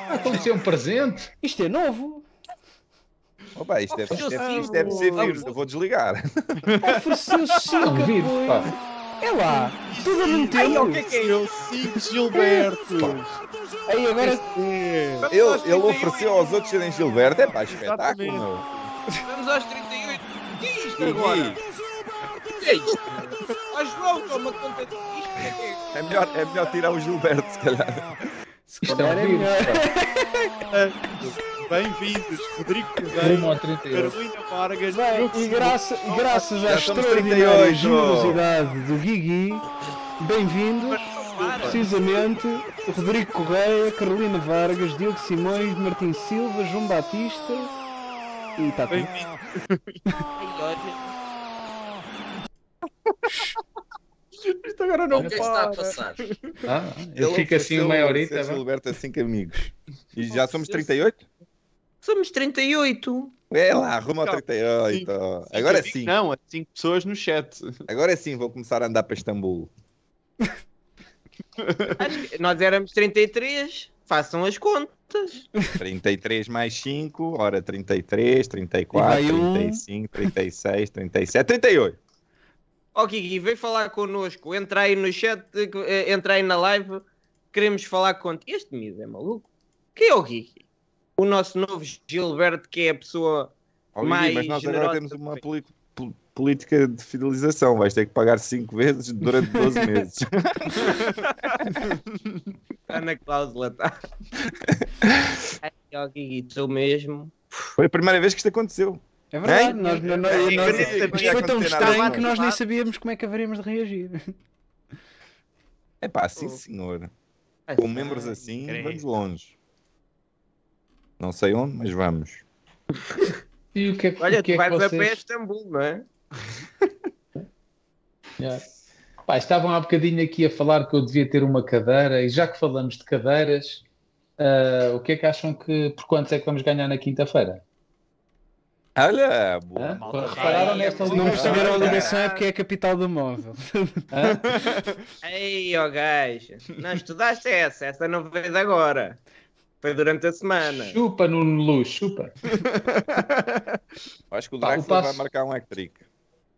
Aconteceu um presente? Isto é novo. Opa, isto deve, isto deve, isto deve ser vírus, eu vou desligar. Ofereceu-se [laughs] cinco Não, vírus. É lá, tudo mesmo Ai, ó, o que é que é Eu isto? cinco Gilberto. Aí agora Ele, ele ofereceu aos outros serem Gilberto, é pá, espetáculo, meu. Vamos aos 38. O que é isto agora? Gui, O que é isto? Ah, João, toma conta disto. O que é é? É melhor, é melhor tirar o Gilberto, se calhar. se Isto é calhar é melhor. [laughs] Bem-vindos, Rodrigo 38. Carolina Vargas. Bem, e, graça, e graças à extraordinária 38. generosidade do Guigui, bem-vindos, precisamente, Rodrigo Correia, Carolina Vargas, Diogo Simões, Martim Silva, João Batista e está tudo. Isto agora não O que é que está a para. passar? Ah, Ele eu fico assim ser horita. vá. Gilberto a cinco amigos. E já somos 38? Somos 38. É lá, arruma ao Calma. 38. Cinco Agora sim, Não, há cinco pessoas no chat. agora sim vou começar a andar para Istambul. Nós éramos 33. Façam as contas. 33 mais 5, ora 33, 34, E vai um. 35, 36, 37, 38. Ó Gui, vem falar connosco. Entra aí no chat, eh, entra aí na live. Queremos falar contigo. Este miúdo é maluco. Quem é o Gui? O nosso novo Gilberto, que é a pessoa Gui, mais mas nós agora temos uma política de fidelização. Vais ter que pagar 5 vezes durante 12 meses. Está [laughs] na cláusula, tá? [laughs] Ai, ó Gui, tu mesmo. Foi a primeira vez que isto aconteceu. É verdade, Hein? nós, nós, Eu nós, nós- ia foi tão estranho que nós nem sabíamos como é que haveríamos de reagir. É pá, sim Oh. senhor. Ai, Com membros assim, credo. vamos longe. Não sei onde, mas vamos. E o que é, que- Olha, o que tu é vais a pé a vocês... Istambul, não é? [laughs] Yeah. Pá, estavam há bocadinho aqui a falar que eu devia ter uma cadeira, e já que falamos de cadeiras, ah, o que é que acham que por quantos é que vamos ganhar na quinta-feira? Olha, boa. Malta Repararam nesta não perceberam a ligação é porque é a capital do móvel. Ei, ó gajo. Não estudaste essa, essa não veio de agora. Foi durante a semana. Chupa no Luz, chupa. [laughs] Acho que o Pá, Draxler vai marcar um hat-trick.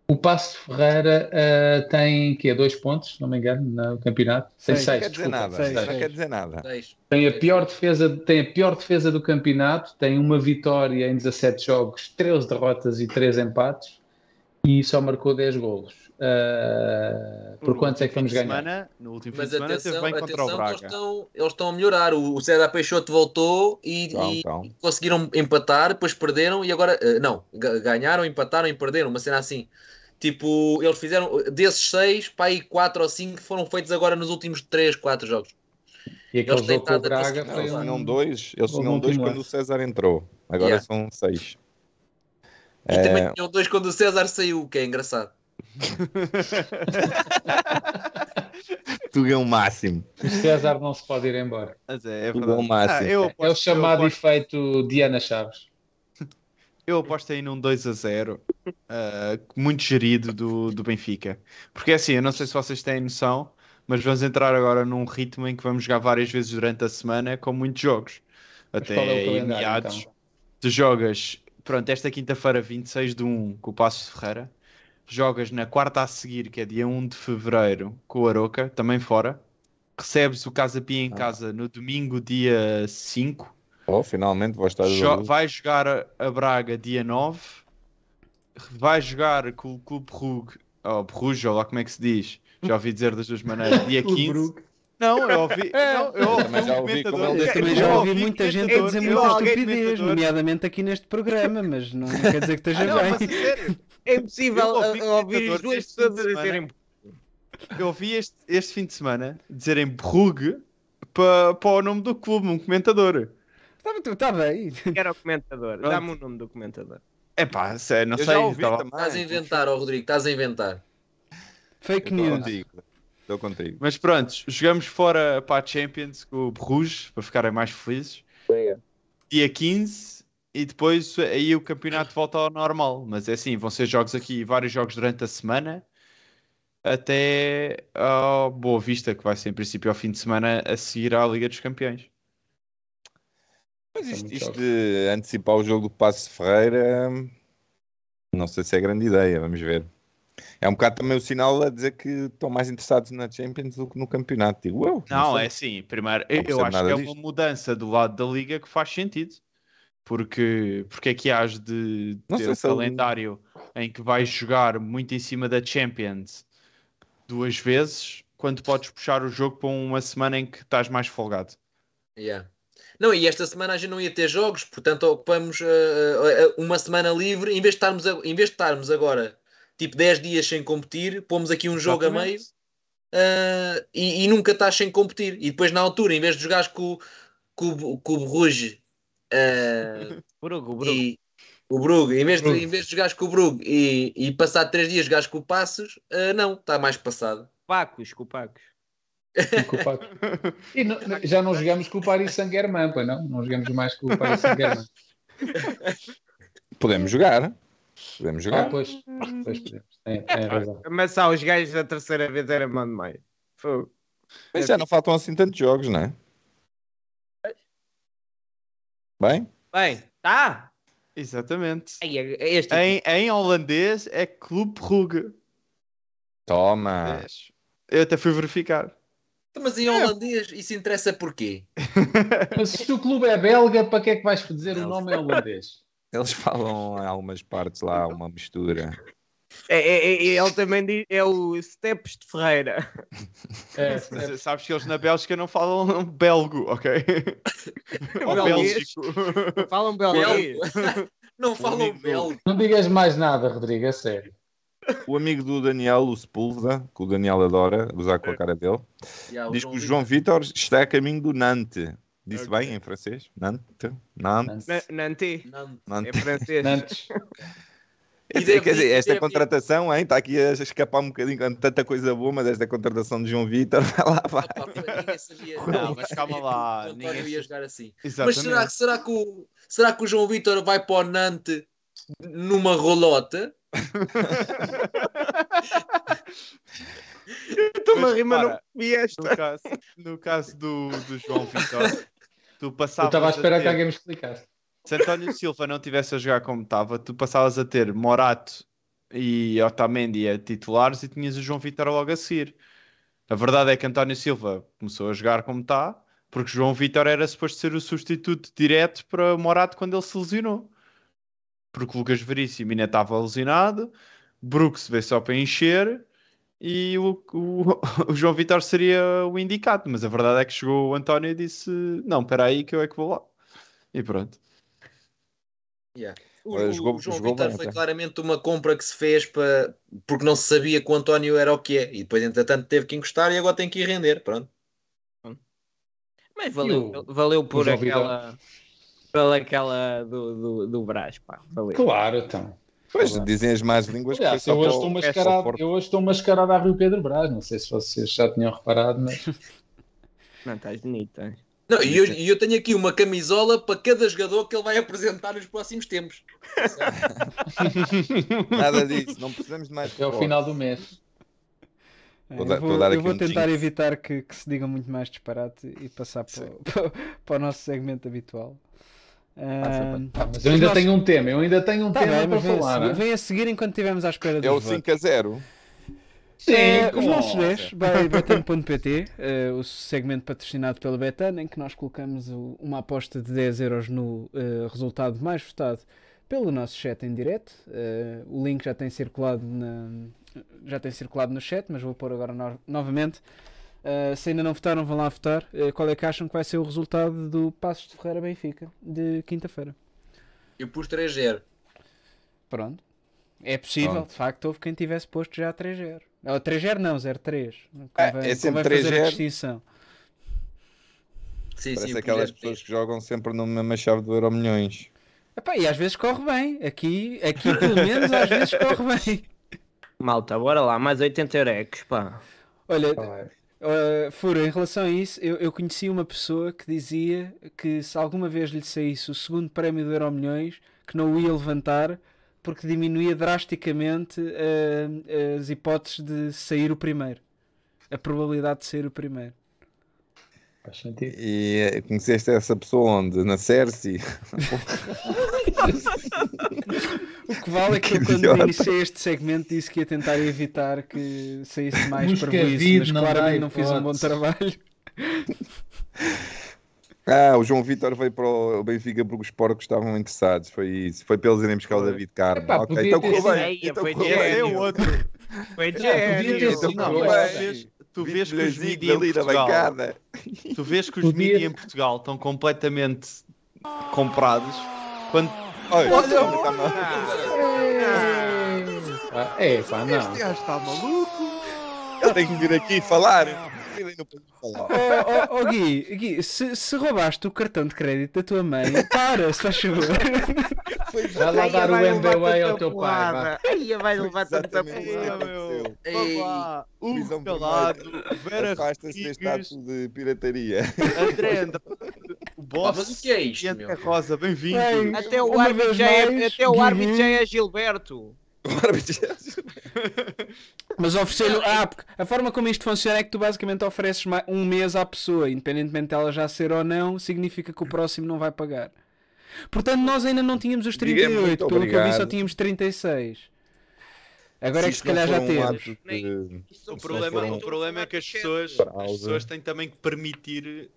O Passo Ferreira ah, tem quê? dois pontos, se não me engano, no campeonato. Tem Seis. seis, Não quer dizer desculpa. nada. seis, Não seis. quer dizer nada. Tem a pior defesa, tem a pior defesa do campeonato, tem uma vitória em 17 jogos, 13 derrotas e 3 empates e só marcou 10 golos. Ah, por No quantos é que vamos fim de ganhar? semana- no último fim Mas de semana atenção, teve bem contra atenção o que eles Braga. estão, eles estão a melhorar. O, o César Peixoto voltou e, Então, e então. conseguiram empatar, depois perderam e agora. eh, não, ga- ganharam, empataram e perderam. Uma cena assim. Tipo, eles fizeram. Desses seis, para aí quatro ou cinco foram feitos agora nos últimos três, quatro jogos. E aquele jogo com o Braga foi um... tinham dois, eles tinham dois quando o. César entrou. Agora Yeah. são seis. E É, também tinham dois quando o César saiu, o que é engraçado. [laughs] Tudo é o máximo. O César não se pode ir embora. Mas é, é ao máximo. Ah, eu, É o aposto, chamado eu, aposto, efeito Diana Chaves. eu aposto aí num 2 a 0 ah, muito gerido do, do Benfica. Porque é assim, eu não sei se vocês têm noção, mas vamos entrar agora num ritmo em que vamos jogar várias vezes durante a semana com muitos jogos. Mas Até é o em calendário, meados. então? Tu jogas, pronto, esta quinta-feira, 26 de 1, com o Passo de Ferreira. Jogas na quarta a seguir, que é dia 1 de fevereiro, com o Aroca, também fora. Recebes o Casa Pia em Ah. casa no domingo, dia 5. Oh, finalmente vou estar Jo- vai jogar a- Braga dia 9. Vai jogar com o Clube Brugge, ou Bruges, ou lá como é que se diz, Já ouvi dizer das duas maneiras. [laughs] Dia 15. Não, eu ouvi. Não, eu ouvi Também já ouvi como comentador. ele Eu também já ouvi muita gente a dizer muita estupidez, nomeadamente aqui neste programa, mas não quer dizer que esteja Ah, não, bem. sério, É impossível ouvi ouvir as duas pessoas a dizerem. eu ouvi este, este fim de semana dizerem Brugge para, para o nome do clube, um comentador. Está tá bem. Era o comentador. Dá-me o nome do comentador. É pá, não Eu sei. Estás a inventar, ó Rodrigo, estás a inventar. Fake Estou news. Estou contigo. Mas pronto, jogamos fora para a Champions com o Bruges para ficarem mais felizes. Dia 15 e depois aí o campeonato volta ao normal. Mas é assim, vão ser jogos aqui, vários jogos durante a semana até a Boa Vista, que vai ser em princípio ao fim de semana a seguir à Liga dos Campeões. Mas isto, isto de antecipar o jogo do Passo Ferreira, não sei se é grande ideia, vamos ver. É um bocado também o sinal a dizer que estão mais interessados na Champions do que no campeonato. Digo, eu. Não, sei. é assim, primeiro, Não eu, acho que é disto. uma mudança do lado da Liga que faz sentido. Porque, porque é que has de Não ter um ele- calendário em que vais jogar muito em cima da Champions duas vezes, quando podes puxar o jogo para uma semana em que estás mais folgado. Yeah. Não, e esta semana a gente não ia ter jogos, portanto ocupamos uh, uma semana livre. Em vez, de estarmos a- em vez de estarmos agora tipo 10 dias sem competir, pomos aqui um jogo a meio Exatamente. uh, e, e nunca estás sem competir. E depois na altura, em vez de jogares com, com, o- com o Bruges [laughs] uh, Brugo, Brugo. e o Brugge, em vez de, Brugge. em vez de jogares com o Brugge e, e passar 3 dias jogares com o Passos, uh, não, está mais passado. Pacos, com Pacos. Com o Paco. [laughs] E não- já não jogamos com o Paris Saint-Germain, pois não? Não jogamos mais com o Paris Saint-Germain. [laughs] Podemos jogar. Podemos Ah, jogar. pois, pois podemos. Tem, tem razão. Mas só os gajos da terceira vez era mão de meio. Mas já não faltam assim tantos jogos, não é? Bem? Bem, tá. Exatamente. Ai, Este Em, em holandês é Clube Brugge. Toma. Eu até fui verificar. Mas em holandês isso interessa porquê? Mas se o clube é belga, para que é que vais dizer o nome em holandês? Eles falam em algumas partes lá, uma mistura. É, é, é- ele também diz, é o Steps de Ferreira. É, é, sabes que eles na Bélgica não falam belgo, ok? [laughs] Ou bélgico. Falam belguês. Não falam belo. não digas mais nada, Rodrigo, é sério. O amigo do Daniel, o Sepúlveda, que o Daniel adora usar com a cara dele, Yeah, diz que o João Vitor está a caminho do Nantes. Disse Ok. bem em francês? Nantes? Nantes? Na- Nantes. Não. É Nantes. francês. Antes, Quer dizer, deve- quer dizer, esta deve- contratação hein, está aqui a escapar um bocadinho com tanta coisa boa, mas esta contratação de João Vitor [laughs] vai lá, vai. Opa, ninguém sabia. Não, mas calma lá, [laughs] O ninguém ia jogar assim. Exatamente. Mas será, que- será, que o, será que o João Vitor vai para o Nantes numa rolota? [laughs] Estou-me a rir, mas não vi esta. No caso, no caso do, do João Vitor, tu eu passavas. estava à espera que ter- alguém me explicasse. Se António Silva não tivesse a jogar como estava, tu passavas a ter Morato e Otamendi a titulares e tinhas o João Vitor logo a seguir. A verdade é que António Silva começou a jogar como está, porque João Vitor era suposto ser o substituto direto para Morato quando ele se lesionou. Porque Lucas Veríssimo ainda estava lesionado, Brooks veio só para encher e o, o, [laughs] o João Vitor seria o indicado. Mas a verdade é que chegou o António e disse: Não, espera aí que eu é que vou lá. E pronto. O, Olha, o- jogou- o João jogou Vitor bem foi até. claramente uma compra que se fez para, porque não se sabia que o António era o que é. E depois, entretanto, teve que encostar e agora tem que ir render. Pronto. Mas valeu, o- valeu por Vitor? aquela. Pela aquela do, do, do Brás, pá. Valeu. Claro, então. Pois, dizem as más línguas que Aliás, eu hoje, estou o- mascarado, eu hoje estou mascarado a Rio Pedro Brás. Não sei se vocês já tinham reparado, mas [laughs] Não, estás bonito, estás. Não, e eu, eu tenho aqui uma camisola para cada jogador que ele vai apresentar nos próximos tempos. [laughs] Nada disso, não precisamos de mais ao futebol. final do mês. Vou É, dar- eu vou eu vou um tentar evitar que, que se diga muito mais disparate e passar para, o- para, [laughs] para o nosso segmento habitual. Ah, Ah, mas eu ainda Nós- tenho um tema, eu ainda tenho um tá tema bem, para vem, a falar. seguir, hein? vem a seguir enquanto estivermos à espera dos É o votos. 5 a 0. Sim, Eh, os nossos 10 vai betano.pt, eh, o segmento patrocinado pela Betano, em que nós colocamos o- uma aposta de 10 euros no eh, resultado mais votado pelo nosso chat em direto. Eh, o link já tem circulado na- já tem circulado no chat, mas vou pôr agora no- novamente. Uh, se ainda não votaram, vão lá votar. Uh, qual é que acham que vai ser o resultado do Passos de Ferreira Benfica de quinta-feira? Eu pus 3-0. Pronto. É possível, Pronto. de facto, houve quem tivesse posto já 3-0. Ou 3-0 não, 0-3. É, Convém, é sempre fazer a 3-0. distinção. Sim, Parece sim, aquelas pessoas que jogam sempre na mesma chave do Euro Milhões. Epá, e às vezes corre bem. Aqui, aqui pelo menos, às vezes corre bem. [laughs] Malta, bora lá, mais 80 eurecos, pá. Olha. Uh, Fura, em relação a isso, eu, eu conheci uma pessoa que dizia que se alguma vez lhe saísse o segundo prémio do Euro Milhões, que não o ia levantar porque diminuía drasticamente uh, as hipóteses de sair o primeiro. A probabilidade de sair o primeiro. Faz sentido. E eh, conheceste essa pessoa onde? Na Cersei? [laughs] [laughs] O que vale é que eu, Que quando idiota. iniciei este segmento, disse que ia tentar evitar que saísse mais prejuízo, vida, mas não claramente não fiz um bom trabalho. Ah, o João Vitor veio para o Benfica porque os porcos estavam interessados. Foi isso. Foi para eles irem buscar o David Carmo. Epá, ok, podia então correu bem. Então foi correu bem. O outro. Foi gênio. Então correu tu bem. vês, tu 20 vês que os mídias em Portugal, tu vês que os mídias em Portugal estão completamente comprados quando Olha, Olha, Ah, é, pá, não. este gajo está maluco. eu tenho que vir aqui falar. Eu posso falar. Oh, oh, oh, Gui, Gui se, se roubaste o cartão de crédito da tua mãe, [laughs] para, se faz favor. Vai lá dar o MBA ao teu pai. Aí vai levar tanta que porrada. Prisão Hugo Calado, Vera Afasta-se deste ato de pirataria. André [laughs] Andrade, o pá, mas o boss que é isto, meu? Rosa, bem-vindo. Bem, Até o árbitro é, já é Gilberto. [laughs] Mas oferecer-lhe. Ah, porque a forma como isto funciona é que tu basicamente ofereces um mês à pessoa, independentemente dela já ser ou não, significa que o próximo não vai pagar. Portanto, nós ainda não tínhamos os Diga-me 38, muito pelo que eu vi só tínhamos 36. Agora é que se calhar já um temos. ato de- O problema, foram- o problema é que as pessoas, as pessoas têm também que permitir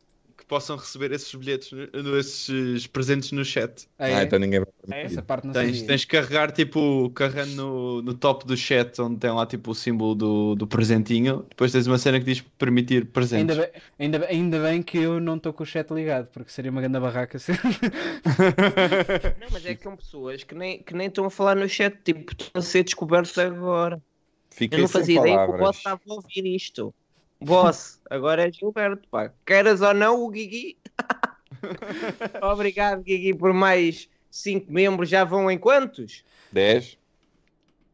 que possam receber esses bilhetes, no- esses presentes no chat. Ah, é? Ah, então ninguém vai É? Essa parte não Tens, sabia. tens que carregar tipo, carregando no, no top do chat onde tem lá tipo o símbolo do, do presentinho. Depois tens uma cena que diz permitir presentes. Ainda bem, ainda, ainda bem que eu não estou com o chat ligado, porque seria uma grande barraca. se- [laughs] Não, mas é que são pessoas que nem, que nem estão a falar no chat, tipo, estão a ser descobertos agora. Fiquei Eu não fazia ideia que o boss estava a ouvir isto. Boss, agora é Gilberto, pá. Queiras ou não, o Guigui. [laughs] Obrigado, Guigui, por mais 5 membros. Já vão em quantos? 10.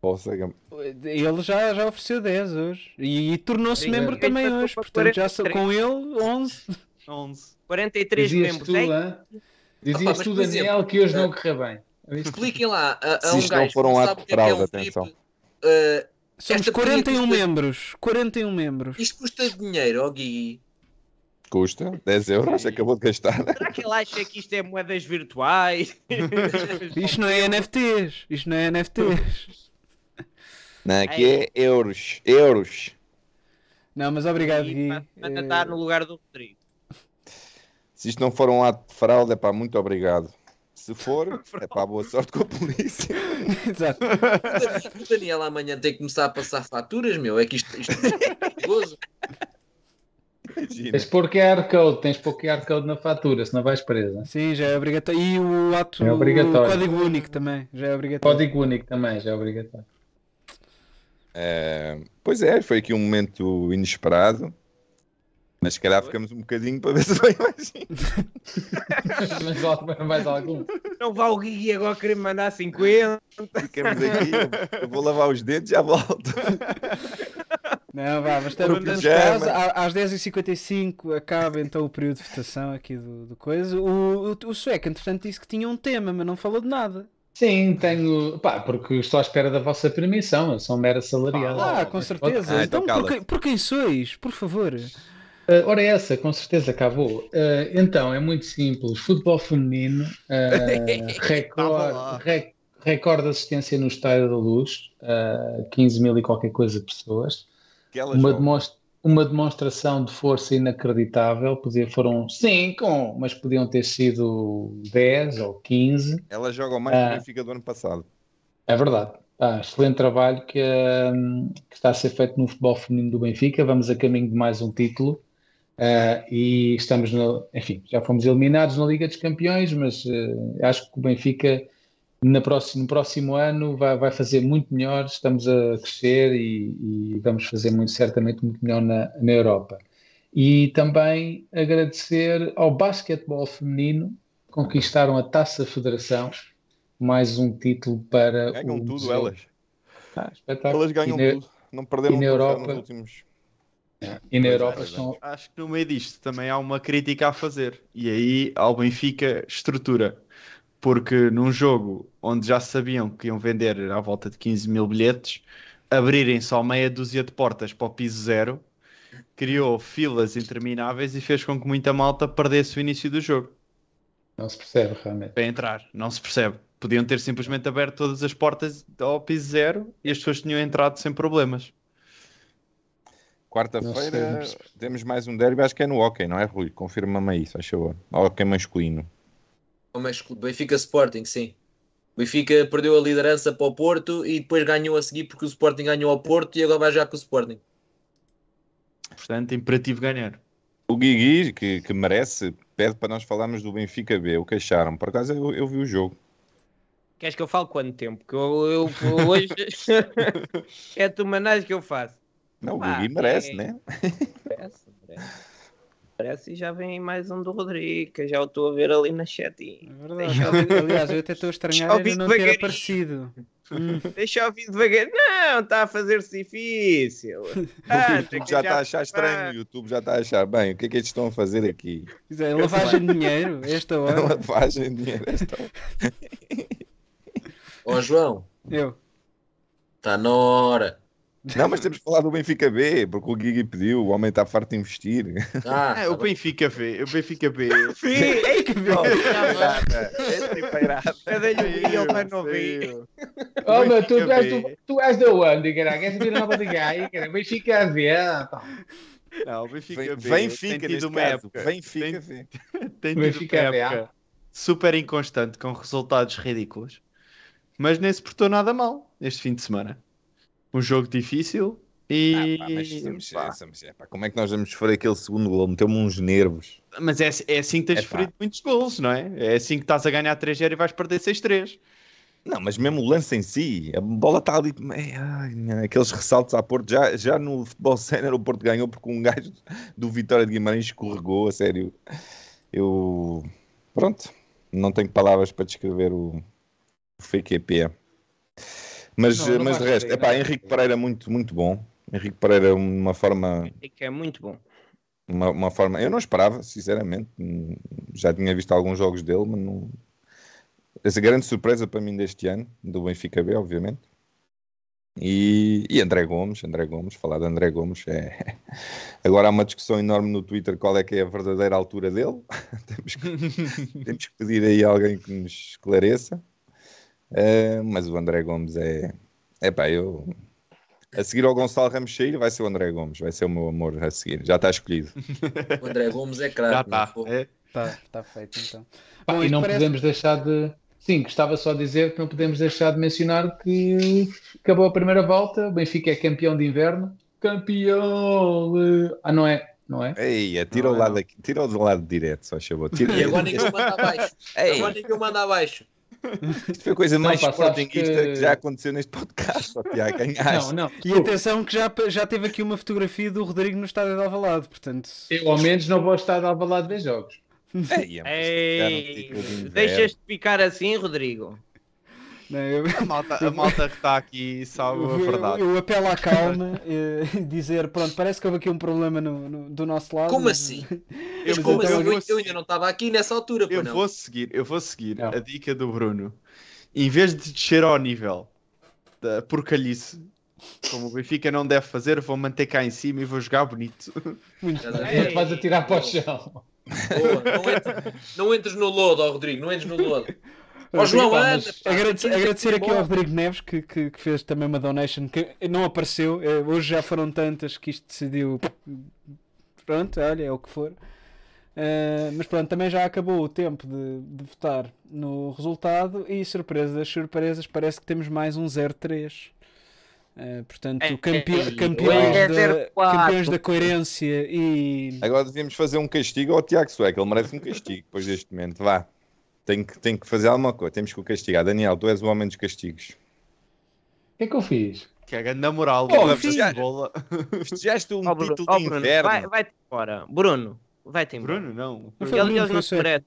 Posso Ele já, já ofereceu 10 hoje. E, e tornou-se membro Sim. também Passou hoje. Portanto, já sou 43. com ele 11. 11. 43 Dizias membros. tu, hein? hã? Dizias mas, tu, Daniel, exemplo, que hoje não eh, correu bem. Expliquem lá a, a Se um isto não gajo for que um não sabe o de que é, é fraude, um atenção. triplo. uh, Somos Esta porcaria 41 custa- membros. 41 membros. isto custa dinheiro, ó Gui. Custa 10 euros, acabou de gastar. Será que ele acha que isto é moedas virtuais? [laughs] Isto não é NFTs. Isto não é NFTs. Não, aqui é euros. Euros. Não, mas obrigado, Gui. Eh, tentar no lugar do Rodrigo. Se isto não for um ato de fraude, é pá, muito obrigado. Se for, [laughs] é pá, boa sorte com a polícia. [laughs] Exato. O Daniel- amanhã tem que começar a passar faturas, meu. É que isto, isto é perigoso. Imagina. Tens de pôr QR Code, tens de pôr QR Code na fatura, senão vais presa. Sim, já é obrigatório. E o ato, É obrigatório. o código único também, já é obrigatório. Código único também, já é obrigatório. É, pois é, foi aqui um momento inesperado. Mas se calhar ficamos um bocadinho para ver se vem mais. [laughs] Mas mais algum. Não vá o Guigui agora querer mandar 50. Ficamos aqui. eu- vou lavar os dedos e já volto. Não, vá, mas estamos. Á- Às 10h55 acaba então o período de votação aqui do, do coisa. O, o, o Sueco, entretanto, disse que tinha um tema, mas não falou de nada. Sim, tenho. Pá, porque estou à espera da vossa permissão, eu sou um mero assalariado. Ah, com certeza. Ah, então, então por, por quem sois? Por favor. Ah, ora, essa, com certeza acabou. Ah, então, é muito simples. Futebol feminino, [laughs] ah, recorde, rec- recorde de assistência no Estádio da Luz, ah, 15 mil e qualquer coisa pessoas. Uma, demonstra- uma demonstração de força inacreditável. Podia, foram 5, mas podiam ter sido 10 ou 15. Ela joga mais que o Benfica do ano passado. É verdade. Ah, excelente trabalho que, hum, que está a ser feito no futebol feminino do Benfica. Vamos a caminho de mais um título. Uh, e estamos, no, enfim, já fomos eliminados na Liga dos Campeões, mas uh, acho que o Benfica na próximo, no próximo ano vai, vai fazer muito melhor. Estamos a crescer e, e vamos fazer muito certamente muito melhor na, na Europa. E também agradecer ao basquetebol feminino, conquistaram a Taça Federação, mais um título para Ganham tudo museu. elas. Ah. Elas ganham E na- tudo. Não perderam e na Europa- nos últimos. E na Pois é, Europa é. estão, Acho que no meio disto também há uma crítica a fazer. E aí ao Benfica estrutura. Porque num jogo onde já sabiam que iam vender à volta de 15 mil bilhetes, abrirem só meia dúzia de portas para o piso zero, criou filas intermináveis e fez com que muita malta perdesse o início do jogo não se percebe realmente. para entrar. Não se percebe. Podiam ter simplesmente aberto todas as portas ao piso zero e as pessoas tinham entrado sem problemas. Quarta-feira temos mais um derby, acho que é no hockey, não é, Rui? Confirma-me aí, faz favor. Hockey masculino. Mas Benfica Sporting, sim. Benfica perdeu a liderança para o Porto e depois ganhou a seguir porque o Sporting ganhou ao Porto e agora vai já com o Sporting. Portanto, imperativo ganhar. O Guigui, que, que merece, pede para nós falarmos do Benfica B. O que acharam? Por acaso eu, eu vi o jogo. Queres que eu fale quanto tempo? Que eu, eu eu hoje [laughs] [laughs] é a tumanagem que eu faço. Não, o Pá, Guigui merece, é- né? Parece, parece. Parece e já vem mais um do Rodrigo, que eu já o estou a ver ali na chat. É E... Deixa eu Aliás, eu até estou a estranhar Deixa eu ele ouvir não ter aparecido. Hum. [laughs] Deixa eu ouvir devagar. Não, está a fazer-se difícil. [laughs] o Ah, YouTube já está a achar estranho. O YouTube já está a achar, bem, o que é que eles estão a fazer aqui? Dizer, lavagem de dinheiro, esta [laughs] hora. Lavagem de dinheiro. esta hora. Ó João, Eu. está na hora. Não, mas temos que falar do Benfica B, porque o Guigui pediu, o homem está farto de investir. Ah, É, tá o bem. Benfica B. O Benfica B. [laughs] Ei, que bom. [laughs] É tripeirada. Eu dei-lhe o e ele vai não ouvir. Oh, meu, tu, Benfica és B. do, tu és da onde, caralho? És de Nova de Gaia, caralho? Benfica a ver. Não, o Benfica B. vem tem fica tido uma época. Vem fica, [laughs] Tem, tido Benfica uma B, época super inconstante, com resultados ridículos. Mas nem se portou nada mal este fim de semana. Um jogo difícil e. Ah, pá, mas estamos- pá, estamos- é, pá, como é que nós vamos sofrer aquele segundo gol? Meteu-me uns nervos. Mas é, é assim que tens Epá. sofrido muitos gols, não é? É assim que estás a ganhar 3-0 e vais perder 6-3. Não, mas mesmo o lance em si, a bola está ali, é, ai, não, aqueles ressaltos à Porto, já, já no futebol sénior o Porto ganhou porque um gajo do Vitória de Guimarães escorregou, a sério. Eu, pronto, não tenho palavras para descrever o, o FQP. Mas, Não, não mas de resto, não. Henrique Pereira muito, muito bom. Henrique Pereira uma forma Que é muito bom. uma, uma forma. Eu não esperava, sinceramente. Já tinha visto alguns jogos dele, mas não. Essa grande surpresa para mim deste ano, do Benfica B, obviamente. E, e André Gomes, André Gomes, falar de André Gomes é. [laughs] Agora há uma discussão enorme no Twitter qual é que é a verdadeira altura dele. [laughs] temos, que, [laughs] temos que pedir aí alguém que nos esclareça. Eh, mas o André Gomes é. É pá, eu. A seguir ao Gonçalo Ramos Cheiro vai ser o André Gomes, vai ser o meu amor a seguir. Já está escolhido. O André Gomes é Já craque. não está. foi? É. Tá, tá feito então. Pá, Bom, e não parece- podemos deixar de. Sim, gostava só de dizer que não podemos deixar de mencionar que acabou a primeira volta, o Benfica é campeão de inverno. Campeão! Ah, não é? Não é? Ei, tira o Não, lado aqui, tira o do lado direto, só favor. Tira. E agora ninguém manda abaixo. Ei, Agora ninguém manda abaixo. Isto foi a coisa Não, mais pá, sportinguista que... que- já aconteceu neste podcast, ó, Tiago, Não, ganhaste. não. E atenção que já, já teve aqui uma fotografia do Rodrigo no estádio de Alvalade, portanto... Eu ao menos não vou estar a Alvalade ver jogos. Ei, de inverno. Deixas-te picar assim, Rodrigo? Não, eu, A malta, a malta que está aqui sabe a eu, verdade. eu apelo à calma [laughs] e dizer, pronto, parece que houve aqui um problema no, no- do nosso lado. Como mas- assim? [laughs] Eu Mas vou- como assim? eu Eu, eu ainda não estava aqui nessa altura, Eu não. vou seguir, eu vou seguir Não. a dica do Bruno. Em vez de descer ao nível da porcalhice, como o Benfica não deve fazer, vou manter cá em cima e vou jogar bonito. Muito bem. vais atirar para o chão. Boa, não, entres, não entres no lodo, ó Rodrigo, não entres no lodo. [laughs] Ó João, anda! pá. Agradecer, agradecer aqui ao. Rodrigo Neves que, que, que fez também uma donation que não apareceu. Eh, Hoje já foram tantas que isto decidiu. Pronto, olha, é o que for. Uh, mas pronto, também já acabou o tempo de, de, votar no resultado e surpresa das surpresas, parece que temos mais um 0-3. Uh, portanto, Ei, campe ei, campeões, é da, 0-4. campeões da coerência e. Agora devíamos fazer um castigo ao Tiago Sueco. Ele merece um castigo depois deste momento. Vá. Tem que, tem que fazer alguma coisa. Temos que o castigar. Daniel, tu és o homem dos castigos. O que é que eu fiz? Que é grande moral. Oh. Festejaste um Bruno, título de Bruno, inverno. vai- vai-te embora. Bruno, vai-te embora. Bruno, não. Eles, Bruno, eles não se merecem.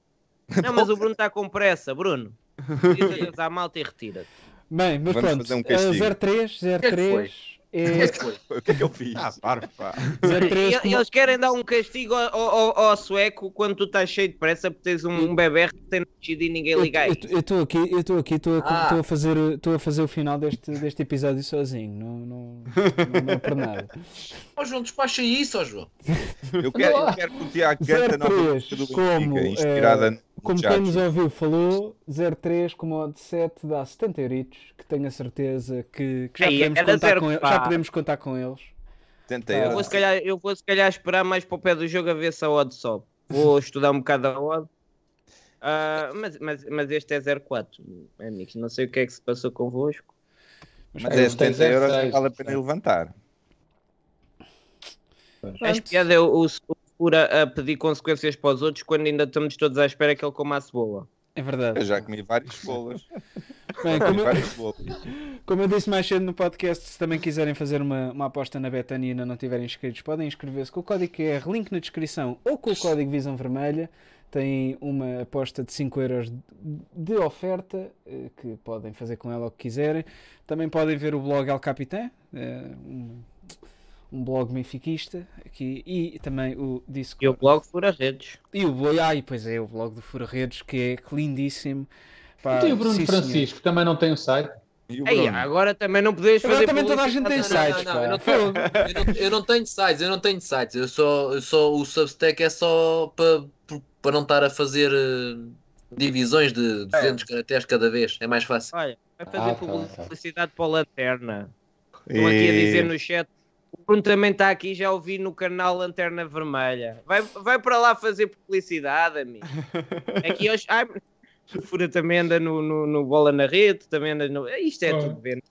Não, mas o Bruno está com pressa, Bruno. [laughs] Diz à malta e retira-te. Bem, mas Vamos pronto, fazer um uh, castigo. 0-3, que é que 0-3 O que é é que foi? O que é que eu fiz? Ah, para, pá. 0-3 E- como- Eles querem dar um castigo ao, ao- ao sueco quando tu estás cheio de pressa porque tens um, um bebê que tem nascido e ninguém liga a Eu estou aqui, eu estou aqui, estou a, Ah. a fazer, estou a fazer o final deste, deste episódio sozinho, não, não, não é por nada. Ó João, despacha isso, ó João. Eu quero, eu quero que o Tiago cante a nova 0-3, música do como, Benfica, inspirada no Como quem nos ouviu falou, 03 com modo 7 dá 70 euritos, que tenho a certeza que, que já, Ei, podemos era contar zero com ele- já podemos contar com eles. 70 Eu Eu euros. vou, se calhar, eu vou se calhar esperar mais para o pé do jogo a ver se a odd sobe. Vou [laughs] estudar um bocado a odd. Ah, mas, mas, mas este é 04, amigos. Não sei o que é que se passou convosco. Mas Eu é gostei 70 euros, 06, não vale a pena levantar. Acho piada é o, o Fura a pedir consequências para os outros quando ainda estamos todos à espera que ele coma a cebola. É verdade. Eu já comi várias bolas. Bem, como, eu, como eu disse mais cedo no podcast, se também quiserem fazer uma, uma aposta na Betania e ainda não tiverem inscritos, podem inscrever-se com o código QR, link na descrição, ou com o código Visão Vermelha. Tem uma aposta de 5 euros de- oferta, eh, que podem fazer com ela o que quiserem. Também podem ver o blog El Capitã, eh, um, um blog benfiquista, aqui, e também o Discord. E o blog Fura Redes. E o blog, ai, pois é, o blog do Fura Redes, que é lindíssimo. Pá, e o Bruno sim, senhor. Francisco também não tem um site? E o Ei, agora também não podes Agora fazer também toda a gente tem publicidade. sites, não, não, eu não Fogo. Eu não, eu não tenho sites, eu não tenho sites. Eu só, eu só o Substack é só para para não estar a fazer eh, divisões de 200 caracteres cada vez. É mais fácil. Olha, vai fazer Ah, tá, tá. publicidade para o Lanterna. Estão aqui a dizer no chat. O Bruno também está aqui, já ouvi no canal Lanterna Vermelha. Vai, vai para lá fazer publicidade, amigo. [laughs] Aqui hoje. Ai, o Fura também anda no, no, no Bola na Rede, também anda no. Isto é Ah. tudo bem.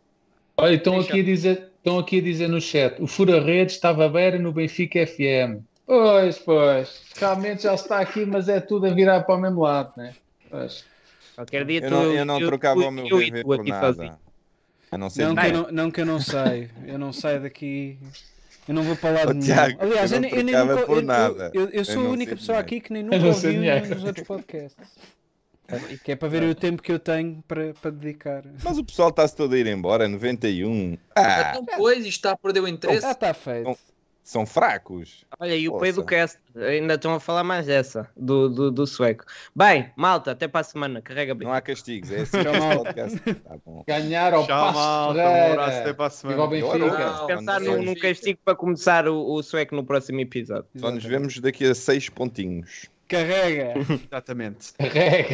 Olha, estão Deixa- aqui, a dizer, estão aqui a dizer no chat, o Fura Redes estava beira no Benfica FM. Pois, pois, realmente já está aqui, mas é tudo a virar para o mesmo lado, né? Pois. Qualquer dia Eu tu. não, eu não tu- trocava tu- o meu eu e por aqui nada. sozinho. A não ser Não que eu não, não que eu não saio. Eu não saio daqui. Eu não vou para lado Oh, nenhum. Tiago, Aliás, eu eu, não eu nem nunca. por eu- nada. Eu, eu Eu sou a única pessoa dinheiro. aqui que nem nunca ouviu nenhum dos outros podcasts. E que é para ver o tempo que eu tenho para, para dedicar. Mas o pessoal está-se todo a ir embora, 91. Ah, Então, pois, isto está a perder o interesse. Ah, está feito. São fracos. Olha, e o Poça. Pei do Cast, ainda estão a falar mais dessa, do, do, do sueco. Bem, malta, até para a semana, carrega bem. Não há castigos, é assim. Tá bom. Ganhar ao Tchau, malta. Um abraço até para a semana. Não, Pensar num, castigo para começar o, o sueco no próximo episódio. Só nos vemos daqui a seis pontinhos. Carrega! [laughs] Exatamente. Carrega.